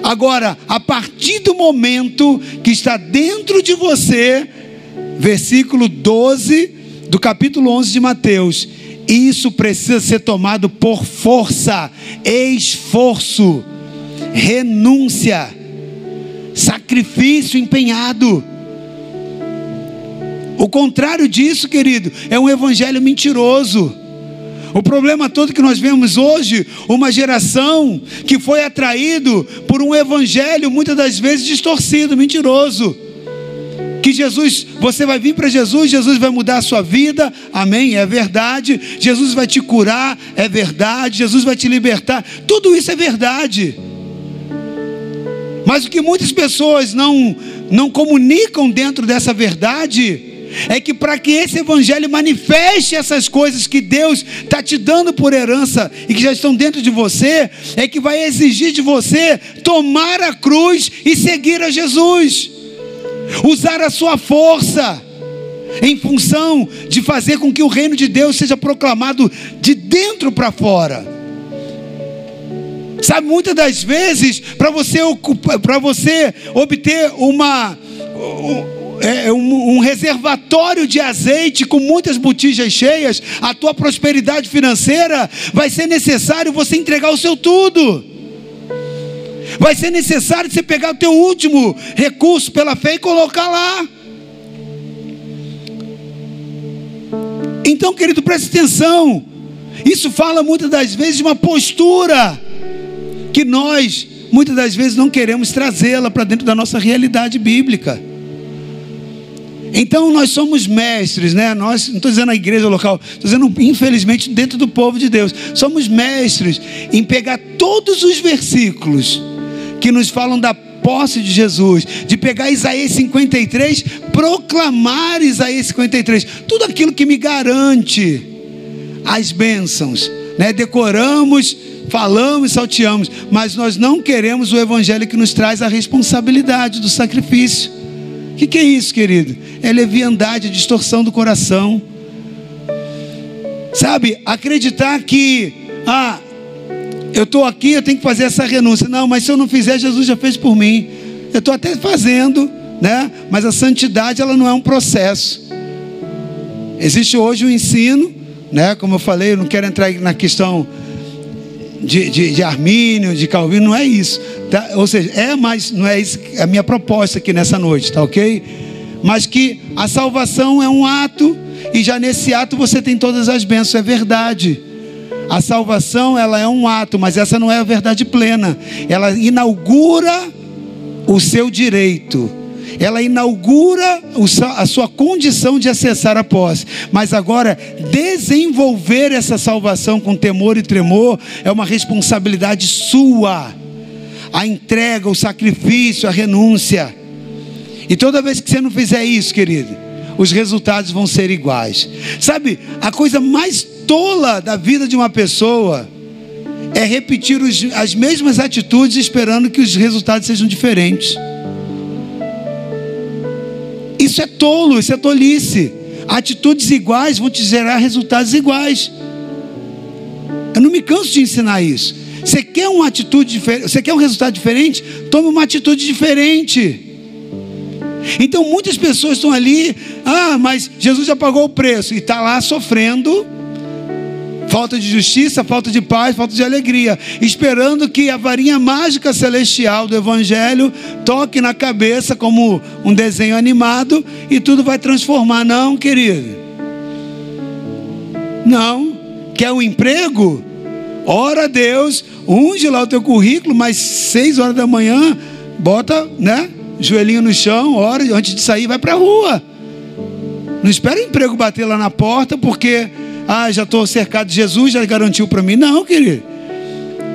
Agora, a partir do momento que está dentro de você, versículo 12 do capítulo 11 de Mateus, isso precisa ser tomado por força, esforço, renúncia, sacrifício empenhado. O contrário disso, querido, é um evangelho mentiroso. O problema todo que nós vemos hoje, uma geração que foi atraído por um evangelho muitas das vezes distorcido, mentiroso. Que Jesus, você vai vir para Jesus, Jesus vai mudar a sua vida, amém, é verdade. Jesus vai te curar, é verdade. Jesus vai te libertar, tudo isso é verdade. Mas o que muitas pessoas não, não comunicam dentro dessa verdade, é que para que esse evangelho manifeste essas coisas que Deus está te dando por herança e que já estão dentro de você, é que vai exigir de você tomar a cruz e seguir a Jesus, usar a sua força em função de fazer com que o reino de Deus seja proclamado de dentro para fora. Sabe, muitas das vezes, para você, você obter uma é, é, um, um reservatório de azeite com muitas botijas cheias, a tua prosperidade financeira, vai ser necessário você entregar o seu tudo. Vai ser necessário você pegar o teu último recurso pela fé e colocar lá. Então, querido, preste atenção. Isso fala muitas das vezes de uma postura que nós, muitas das vezes, não queremos trazê-la para dentro da nossa realidade bíblica. Então nós somos mestres, né? Nós, não estou dizendo a igreja local, estou dizendo, infelizmente, dentro do povo de Deus, somos mestres em pegar todos os versículos que nos falam da posse de Jesus, de pegar Isaías 53, proclamar Isaías 53, tudo aquilo que me garante as bênçãos, né? Decoramos, falamos, salteamos, mas nós não queremos o evangelho que nos traz a responsabilidade do sacrifício que, que é isso, querido? É leviandade, é distorção do coração. Sabe, acreditar que, ah, eu estou aqui, eu tenho que fazer essa renúncia. Não, mas se eu não fizer, Jesus já fez por mim. Eu estou até fazendo, né? Mas a santidade, ela não é um processo. Existe hoje o um ensino, né? Como eu falei, eu não quero entrar na questão de, de, de Armínio, de Calvino, não é isso. Tá? Ou seja, é, mas não é isso a minha proposta aqui nessa noite, tá ok? Mas que a salvação é um ato, e já nesse ato você tem todas as bênçãos, é verdade. A salvação ela é um ato, mas essa não é a verdade plena. Ela inaugura o seu direito ela inaugura a sua condição de acessar a posse. Mas agora, desenvolver essa salvação com temor e tremor é uma responsabilidade sua. A entrega, o sacrifício, a renúncia. E toda vez que você não fizer isso, querido, os resultados vão ser iguais. Sabe, a coisa mais tola da vida de uma pessoa é repetir os, as mesmas atitudes esperando que os resultados sejam diferentes. Isso é tolo, isso é tolice. Atitudes iguais vão te gerar resultados iguais. Eu não me canso de ensinar isso. Você quer uma atitude diferente, você quer um resultado diferente? Tome uma atitude diferente. Então muitas pessoas estão ali, ah, mas Jesus já pagou o preço e está lá sofrendo falta de justiça, falta de paz, falta de alegria, esperando que a varinha mágica celestial do Evangelho toque na cabeça como um desenho animado e tudo vai transformar. Não, querido. Não. Quer um emprego? Ora a Deus, unge lá o teu currículo, mas seis horas da manhã, bota, né? Joelhinho no chão, ora, antes de sair, vai para a rua. Não espera o emprego bater lá na porta, porque ah, já estou cercado de Jesus, já garantiu para mim. Não, querido.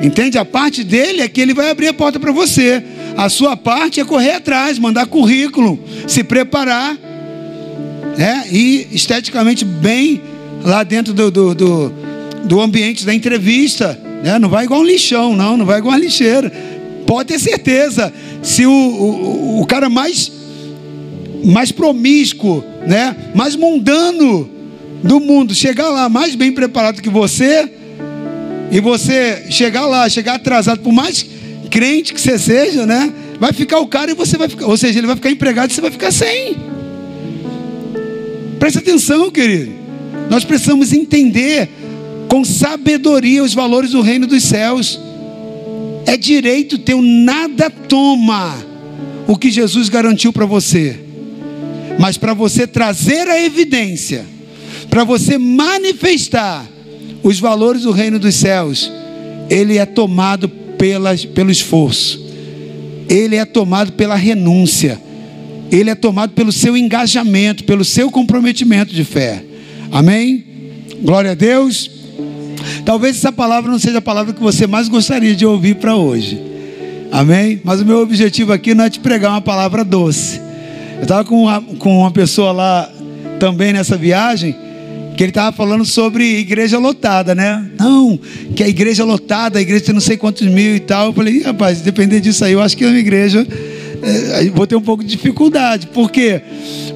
Entende? A parte dele é que ele vai abrir a porta para você. A sua parte é correr atrás, mandar currículo, se preparar, né? E esteticamente bem lá dentro do, do, do, do ambiente da entrevista. Né? Não vai igual um lixão, não, não vai igual uma lixeira. Pode ter certeza. Se o, o, o cara mais, mais promíscuo, né? mais mundano do mundo chegar lá mais bem preparado que você, e você chegar lá, chegar atrasado, por mais crente que você seja, né? Vai ficar o cara e você vai ficar, ou seja, ele vai ficar empregado e você vai ficar sem. Preste atenção, querido. Nós precisamos entender com sabedoria os valores do reino dos céus. É direito teu, nada toma o que Jesus garantiu para você. Mas para você trazer a evidência, para você manifestar os valores do reino dos céus, ele é tomado pela, pelo esforço, ele é tomado pela renúncia, ele é tomado pelo seu engajamento, pelo seu comprometimento de fé. Amém? Glória a Deus. Talvez essa palavra não seja a palavra que você mais gostaria de ouvir para hoje. Amém? Mas o meu objetivo aqui não é te pregar uma palavra doce. Eu estava com uma, com uma pessoa lá também nessa viagem que ele estava falando sobre igreja lotada, né? Não, que a igreja lotada, a igreja tem não sei quantos mil e tal. Eu falei, rapaz, depender disso aí, eu acho que é uma igreja, é, vou ter um pouco de dificuldade. Por quê?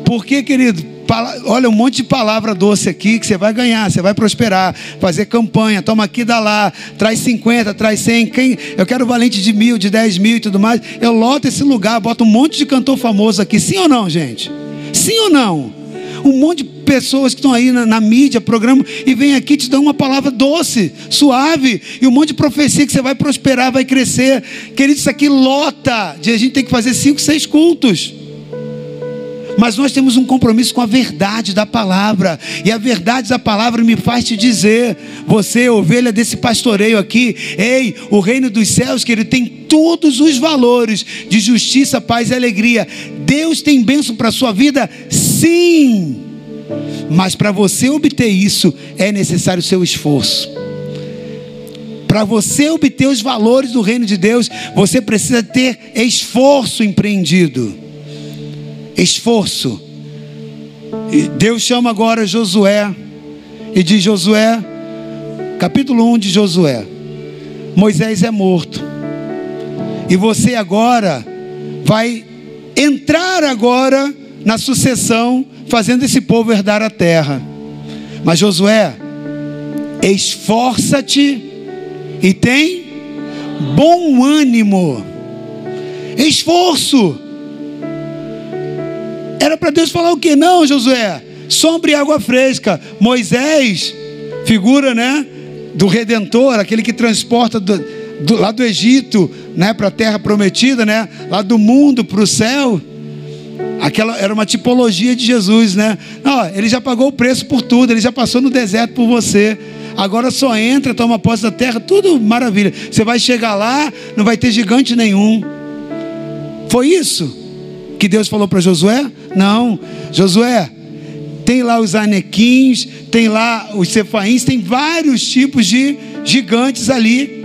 Porque, querido, olha um monte de palavra doce aqui que você vai ganhar, você vai prosperar, fazer campanha, toma aqui, dá lá, traz 50, traz 100, quem, eu quero valente de mil, de 10 mil e tudo mais. Eu loto esse lugar, boto um monte de cantor famoso aqui, sim ou não, gente? Sim ou não? Um monte de pessoas que estão aí na, na, mídia, programa, e vem aqui te dão uma palavra doce, suave, e um monte de profecia que você vai prosperar, vai crescer. Querido, isso aqui lota a gente tem que fazer cinco, seis cultos. Mas nós temos um compromisso com a verdade da palavra. E a verdade da palavra me faz te dizer, você, ovelha desse pastoreio aqui, ei, o reino dos céus, que ele tem todos os valores de justiça, paz e alegria. Deus tem bênção para a sua vida? Sim. Mas para você obter isso, é necessário o seu esforço. Para você obter os valores do reino de Deus, você precisa ter esforço empreendido esforço. Deus chama agora Josué e diz: Josué, capítulo 1 de Josué: Moisés é morto, e você agora vai entrar agora na sucessão, fazendo esse povo herdar a terra. Mas Josué, esforça-te e tem bom ânimo. Esforço era para Deus falar o que? Não, Josué, sombra e água fresca. Moisés, figura, né? Do redentor, aquele que transporta do, do, lá do Egito, né? Para a terra prometida, né? Lá do mundo para o céu. Aquela era uma tipologia de Jesus, né? Não, ele já pagou o preço por tudo, ele já passou no deserto por você. Agora só entra, toma posse da terra, tudo maravilha. Você vai chegar lá, não vai ter gigante nenhum. Foi isso que Deus falou para Josué? Não, Josué, tem lá os anequins, tem lá os cefaíns, tem vários tipos de gigantes ali.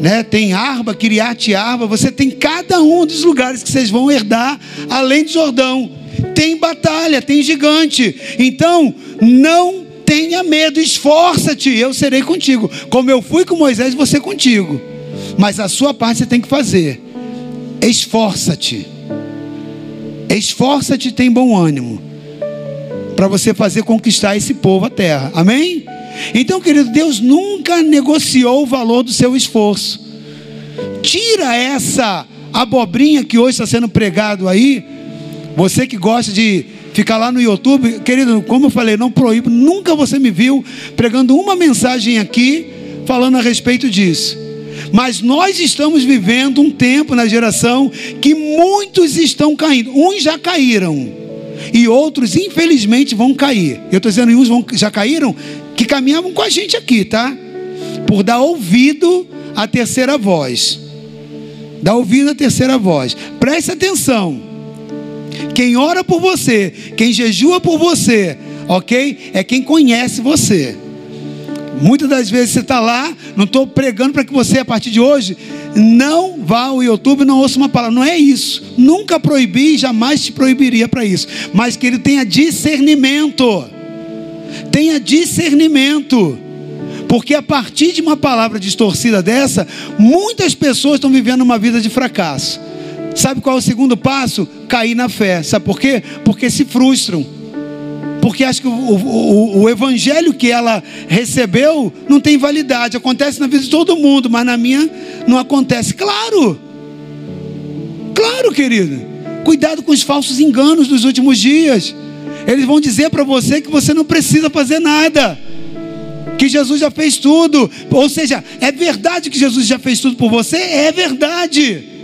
Né? Tem Arba, Kiriat Arba, você tem cada um dos lugares que vocês vão herdar, além do Jordão. Tem batalha, tem gigante. Então, não tenha medo, esforça-te, eu serei contigo. Como eu fui com Moisés, você contigo. Mas a sua parte você tem que fazer. Esforça-te. Esforça-te tem bom ânimo para você fazer conquistar esse povo a terra. Amém? Então, querido, Deus nunca negociou o valor do seu esforço. Tira essa abobrinha que hoje está sendo pregado aí. Você que gosta de ficar lá no YouTube, querido, como eu falei, não proíbo, nunca você me viu pregando uma mensagem aqui falando a respeito disso. Mas nós estamos vivendo um tempo na geração que muitos estão caindo. Uns já caíram e outros, infelizmente, vão cair. Eu estou dizendo, uns vão, já caíram que caminhavam com a gente aqui, tá? Por dar ouvido à terceira voz. Dá ouvido à terceira voz. Preste atenção. Quem ora por você, quem jejua por você, ok? É quem conhece você. Muitas das vezes você está lá, não estou pregando para que você, a partir de hoje, não vá ao YouTube e não ouça uma palavra. Não é isso. Nunca proibi jamais te proibiria para isso. Mas que ele tenha discernimento. Tenha discernimento. Porque a partir de uma palavra distorcida dessa, muitas pessoas estão vivendo uma vida de fracasso. Sabe qual é o segundo passo? Cair na fé. Sabe por quê? Porque se frustram. Porque acho que o, o, o, evangelho que ela recebeu não tem validade. Acontece na vida de todo mundo, mas na minha não acontece. Claro, claro, querido. Cuidado com os falsos enganos dos últimos dias. Eles vão dizer para você que você não precisa fazer nada que Jesus já fez tudo. Ou seja, é verdade que Jesus já fez tudo por você? É verdade.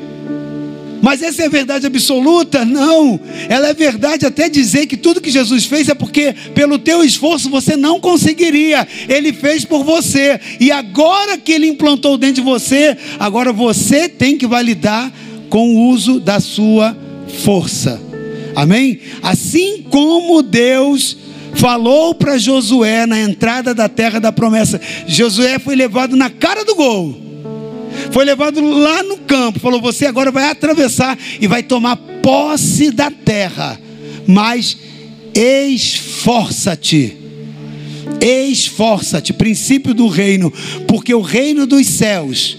Mas essa é a verdade absoluta? Não. Ela é verdade até dizer que tudo que Jesus fez é porque pelo teu esforço você não conseguiria. Ele fez por você. E agora que ele implantou dentro de você, agora você tem que validar com o uso da sua força. Amém? Assim como Deus falou para Josué na entrada da terra da promessa. Josué foi levado na cara do gol. Foi levado lá no campo. Falou: Você agora vai atravessar e vai tomar posse da terra. Mas esforça-te. Esforça-te. Princípio do reino. Porque o reino dos céus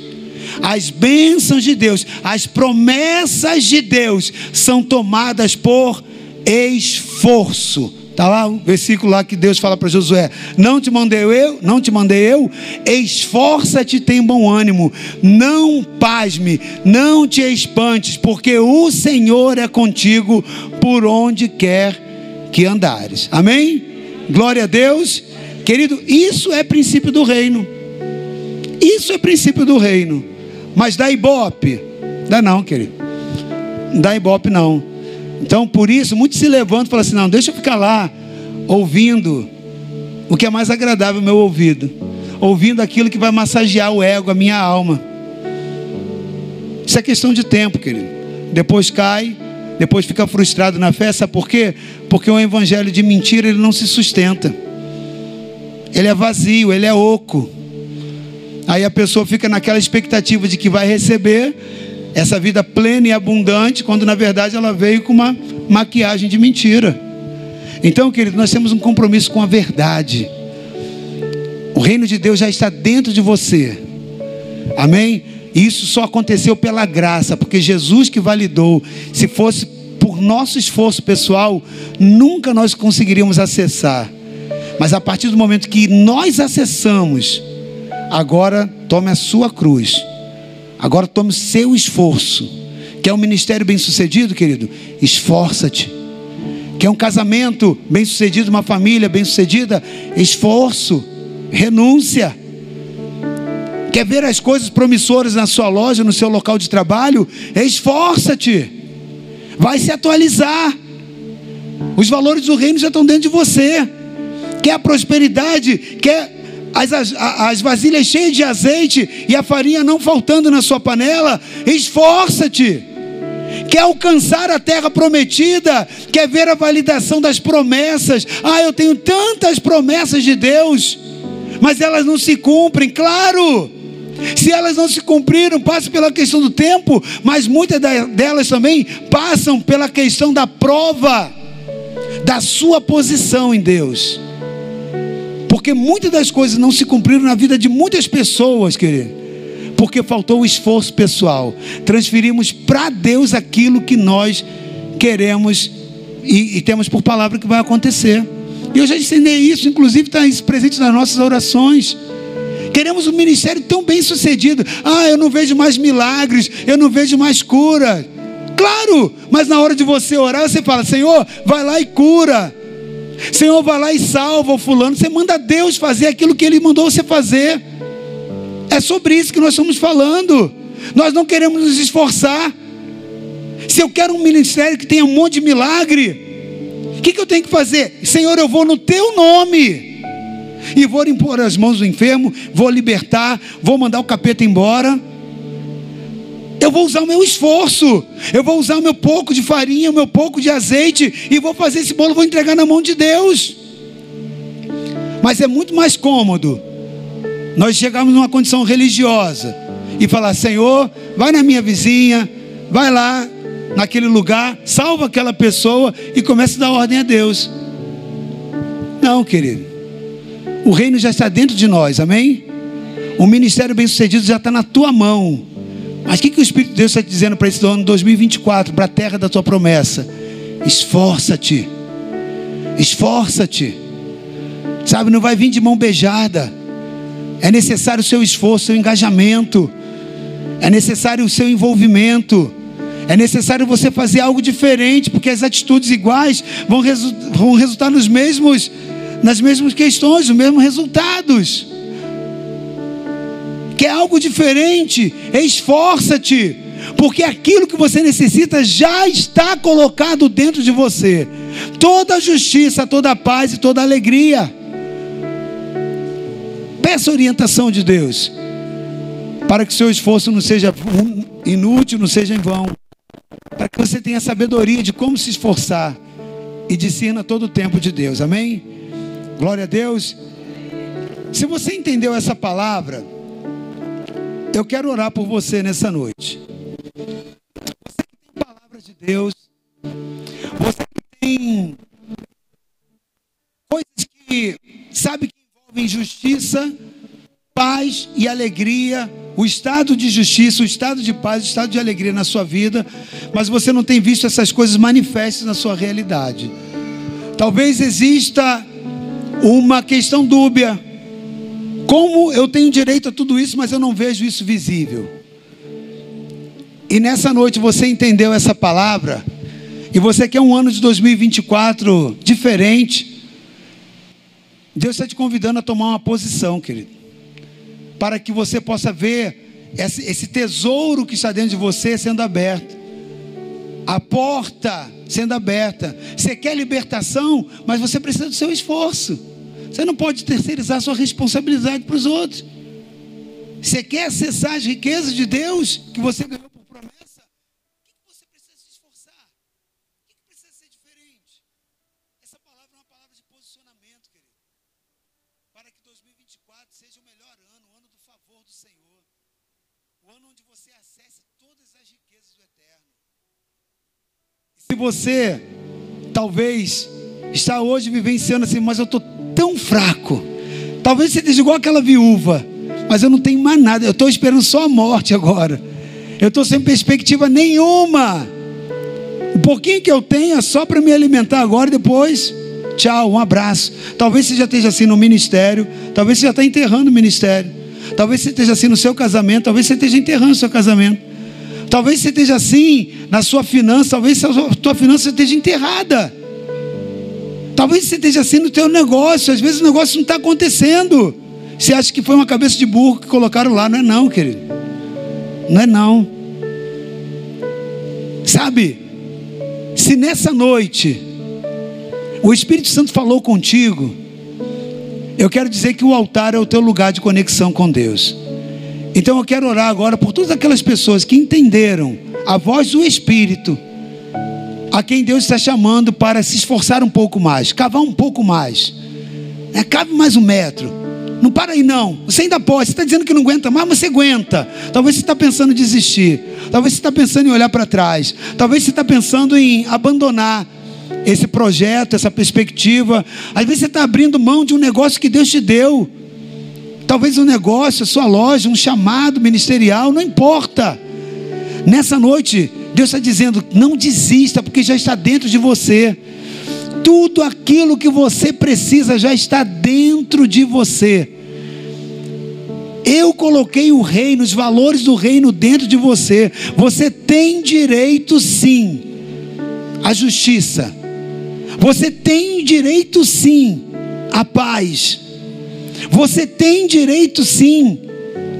as bênçãos de Deus, as promessas de Deus são tomadas por esforço. Está lá o versículo lá que Deus fala para Josué: Não te mandei eu, não te mandei eu, esforça-te, tem bom ânimo, não pasme, não te espantes, porque o Senhor é contigo por onde quer que andares. Amém? Glória a Deus. Querido, isso é princípio do reino. Isso é princípio do reino. Mas dá ibope? Dá não, querido. Dá ibope não. Então, por isso, muitos se levantam e falam assim: não, deixa eu ficar lá, ouvindo o que é mais agradável ao meu ouvido, ouvindo aquilo que vai massagear o ego, a minha alma. Isso é questão de tempo, querido. Depois cai, depois fica frustrado na fé, sabe por quê? Porque o evangelho de mentira ele não se sustenta, ele é vazio, ele é oco. Aí a pessoa fica naquela expectativa de que vai receber essa vida plena e abundante, quando na verdade ela veio com uma maquiagem de mentira. Então, querido, nós temos um compromisso com a verdade. O reino de Deus já está dentro de você. Amém? Isso só aconteceu pela graça, porque Jesus que validou. Se fosse por nosso esforço pessoal, nunca nós conseguiríamos acessar. Mas a partir do momento que nós acessamos, agora tome a sua cruz Agora tome o seu esforço. Quer um ministério bem sucedido, querido? Esforça-te. Quer um casamento bem sucedido, uma família bem sucedida? Esforço, renúncia. Quer ver as coisas promissoras na sua loja, no seu local de trabalho? Esforça-te. Vai se atualizar. Os valores do reino já estão dentro de você. Quer a prosperidade? Quer as, as, as vasilhas cheias de azeite e a farinha não faltando na sua panela, esforça-te. Quer alcançar a terra prometida, quer ver a validação das promessas. Ah, eu tenho tantas promessas de Deus, mas elas não se cumprem, claro. Se elas não se cumpriram, passa pela questão do tempo, mas muitas delas também passam pela questão da prova da sua posição em Deus. Porque muitas das coisas não se cumpriram na vida de muitas pessoas, querido. Porque faltou o esforço pessoal. Transferimos para Deus aquilo que nós queremos e, e, temos por palavra que vai acontecer. E eu já ensinei isso, inclusive está presente nas nossas orações. Queremos um ministério tão bem sucedido. Ah, eu não vejo mais milagres, eu não vejo mais cura. Claro, mas na hora de você orar, você fala: Senhor, vai lá e cura. Senhor, vai lá e salva o fulano. Você manda Deus fazer aquilo que Ele mandou você fazer. É sobre isso que nós estamos falando. Nós não queremos nos esforçar. Se eu quero um ministério que tenha um monte de milagre, o que, que eu tenho que fazer? Senhor, eu vou no teu nome. E vou impor as mãos do enfermo, vou libertar, vou mandar o capeta embora. Eu vou usar o meu esforço, eu vou usar o meu pouco de farinha, o meu pouco de azeite, e vou fazer esse bolo, vou entregar na mão de Deus. Mas é muito mais cômodo nós chegarmos numa condição religiosa e falar: Senhor, vai na minha vizinha, vai lá naquele lugar, salva aquela pessoa e comece a dar ordem a Deus. Não, querido. O reino já está dentro de nós, amém? O ministério bem-sucedido já está na tua mão. Mas o que, que o Espírito de Deus está dizendo para esse ano 2024, para a terra da tua promessa? Esforça-te, esforça-te, sabe? Não vai vir de mão beijada, é necessário o seu esforço, o seu engajamento, é necessário o seu envolvimento. É necessário você fazer algo diferente, porque as atitudes iguais vão, resu vão resultar nos mesmos, nas mesmas questões, os mesmos resultados. Quer algo diferente? Esforça-te, porque aquilo que você necessita já está colocado dentro de você. Toda justiça, toda paz e toda alegria. Peça orientação de Deus, para que seu esforço não seja inútil, não seja em vão para que você tenha sabedoria de como se esforçar e discerna todo o tempo de Deus. Amém? Glória a Deus. Se você entendeu essa palavra, eu quero orar por você nessa noite. Você que tem palavras de Deus, você que tem coisas que sabe que envolvem justiça, paz e alegria o estado de justiça, o estado de paz, o estado de alegria na sua vida, mas você não tem visto essas coisas manifestas na sua realidade. Talvez exista uma questão dúbia. Como eu tenho direito a tudo isso, mas eu não vejo isso visível? E nessa noite você entendeu essa palavra, e você quer um ano de 2024 diferente. Deus está te convidando a tomar uma posição, querido para que você possa ver esse, tesouro que está dentro de você sendo aberto. A porta sendo aberta. Você quer libertação, mas você precisa do seu esforço. Você não pode terceirizar sua responsabilidade para os outros. Você quer acessar as riquezas de Deus que você ganhou por promessa? O que você precisa se esforçar? O que precisa ser diferente? Essa palavra é uma palavra de posicionamento, querido. Para que 2024 seja o melhor ano favor do Senhor. O ano onde você acesse todas as riquezas do eterno. Se você, talvez, está hoje vivenciando assim, mas eu estou tão fraco. Talvez você esteja igual aquela viúva, mas eu não tenho mais nada. Eu estou esperando só a morte agora. Eu estou sem perspectiva nenhuma. O pouquinho que eu tenho é só para me alimentar agora e depois. Tchau, um abraço. Talvez você já esteja assim no ministério. Talvez você já está enterrando o ministério. Talvez você esteja assim no seu casamento, talvez você esteja enterrando o seu casamento. Talvez você esteja assim na sua finança, talvez a tua finança esteja enterrada. Talvez você esteja assim no teu negócio, às vezes o negócio não está acontecendo. Você acha que foi uma cabeça de burro que colocaram lá, não é não, querido. Não é não. Sabe? Se nessa noite o Espírito Santo falou contigo, eu quero dizer que o altar é o teu lugar de conexão com Deus. Então eu quero orar agora por todas aquelas pessoas que entenderam a voz do Espírito, a quem Deus está chamando para se esforçar um pouco mais, cavar um pouco mais. É, cabe mais um metro. Não para aí, não. Você ainda pode. Você está dizendo que não aguenta mais, mas você aguenta. Talvez você está pensando em desistir. Talvez você está pensando em olhar para trás. Talvez você está pensando em abandonar esse projeto, essa perspectiva. Às vezes você está abrindo mão de um negócio que Deus te deu. Talvez um negócio, a sua loja, um chamado ministerial, não importa. Nessa noite, Deus está dizendo: não desista, porque já está dentro de você. Tudo aquilo que você precisa já está dentro de você. Eu coloquei o reino, os valores do reino dentro de você. Você tem direito, sim, à justiça você tem direito sim à paz. Você tem direito sim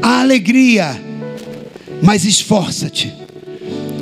à alegria. Mas esforça-te.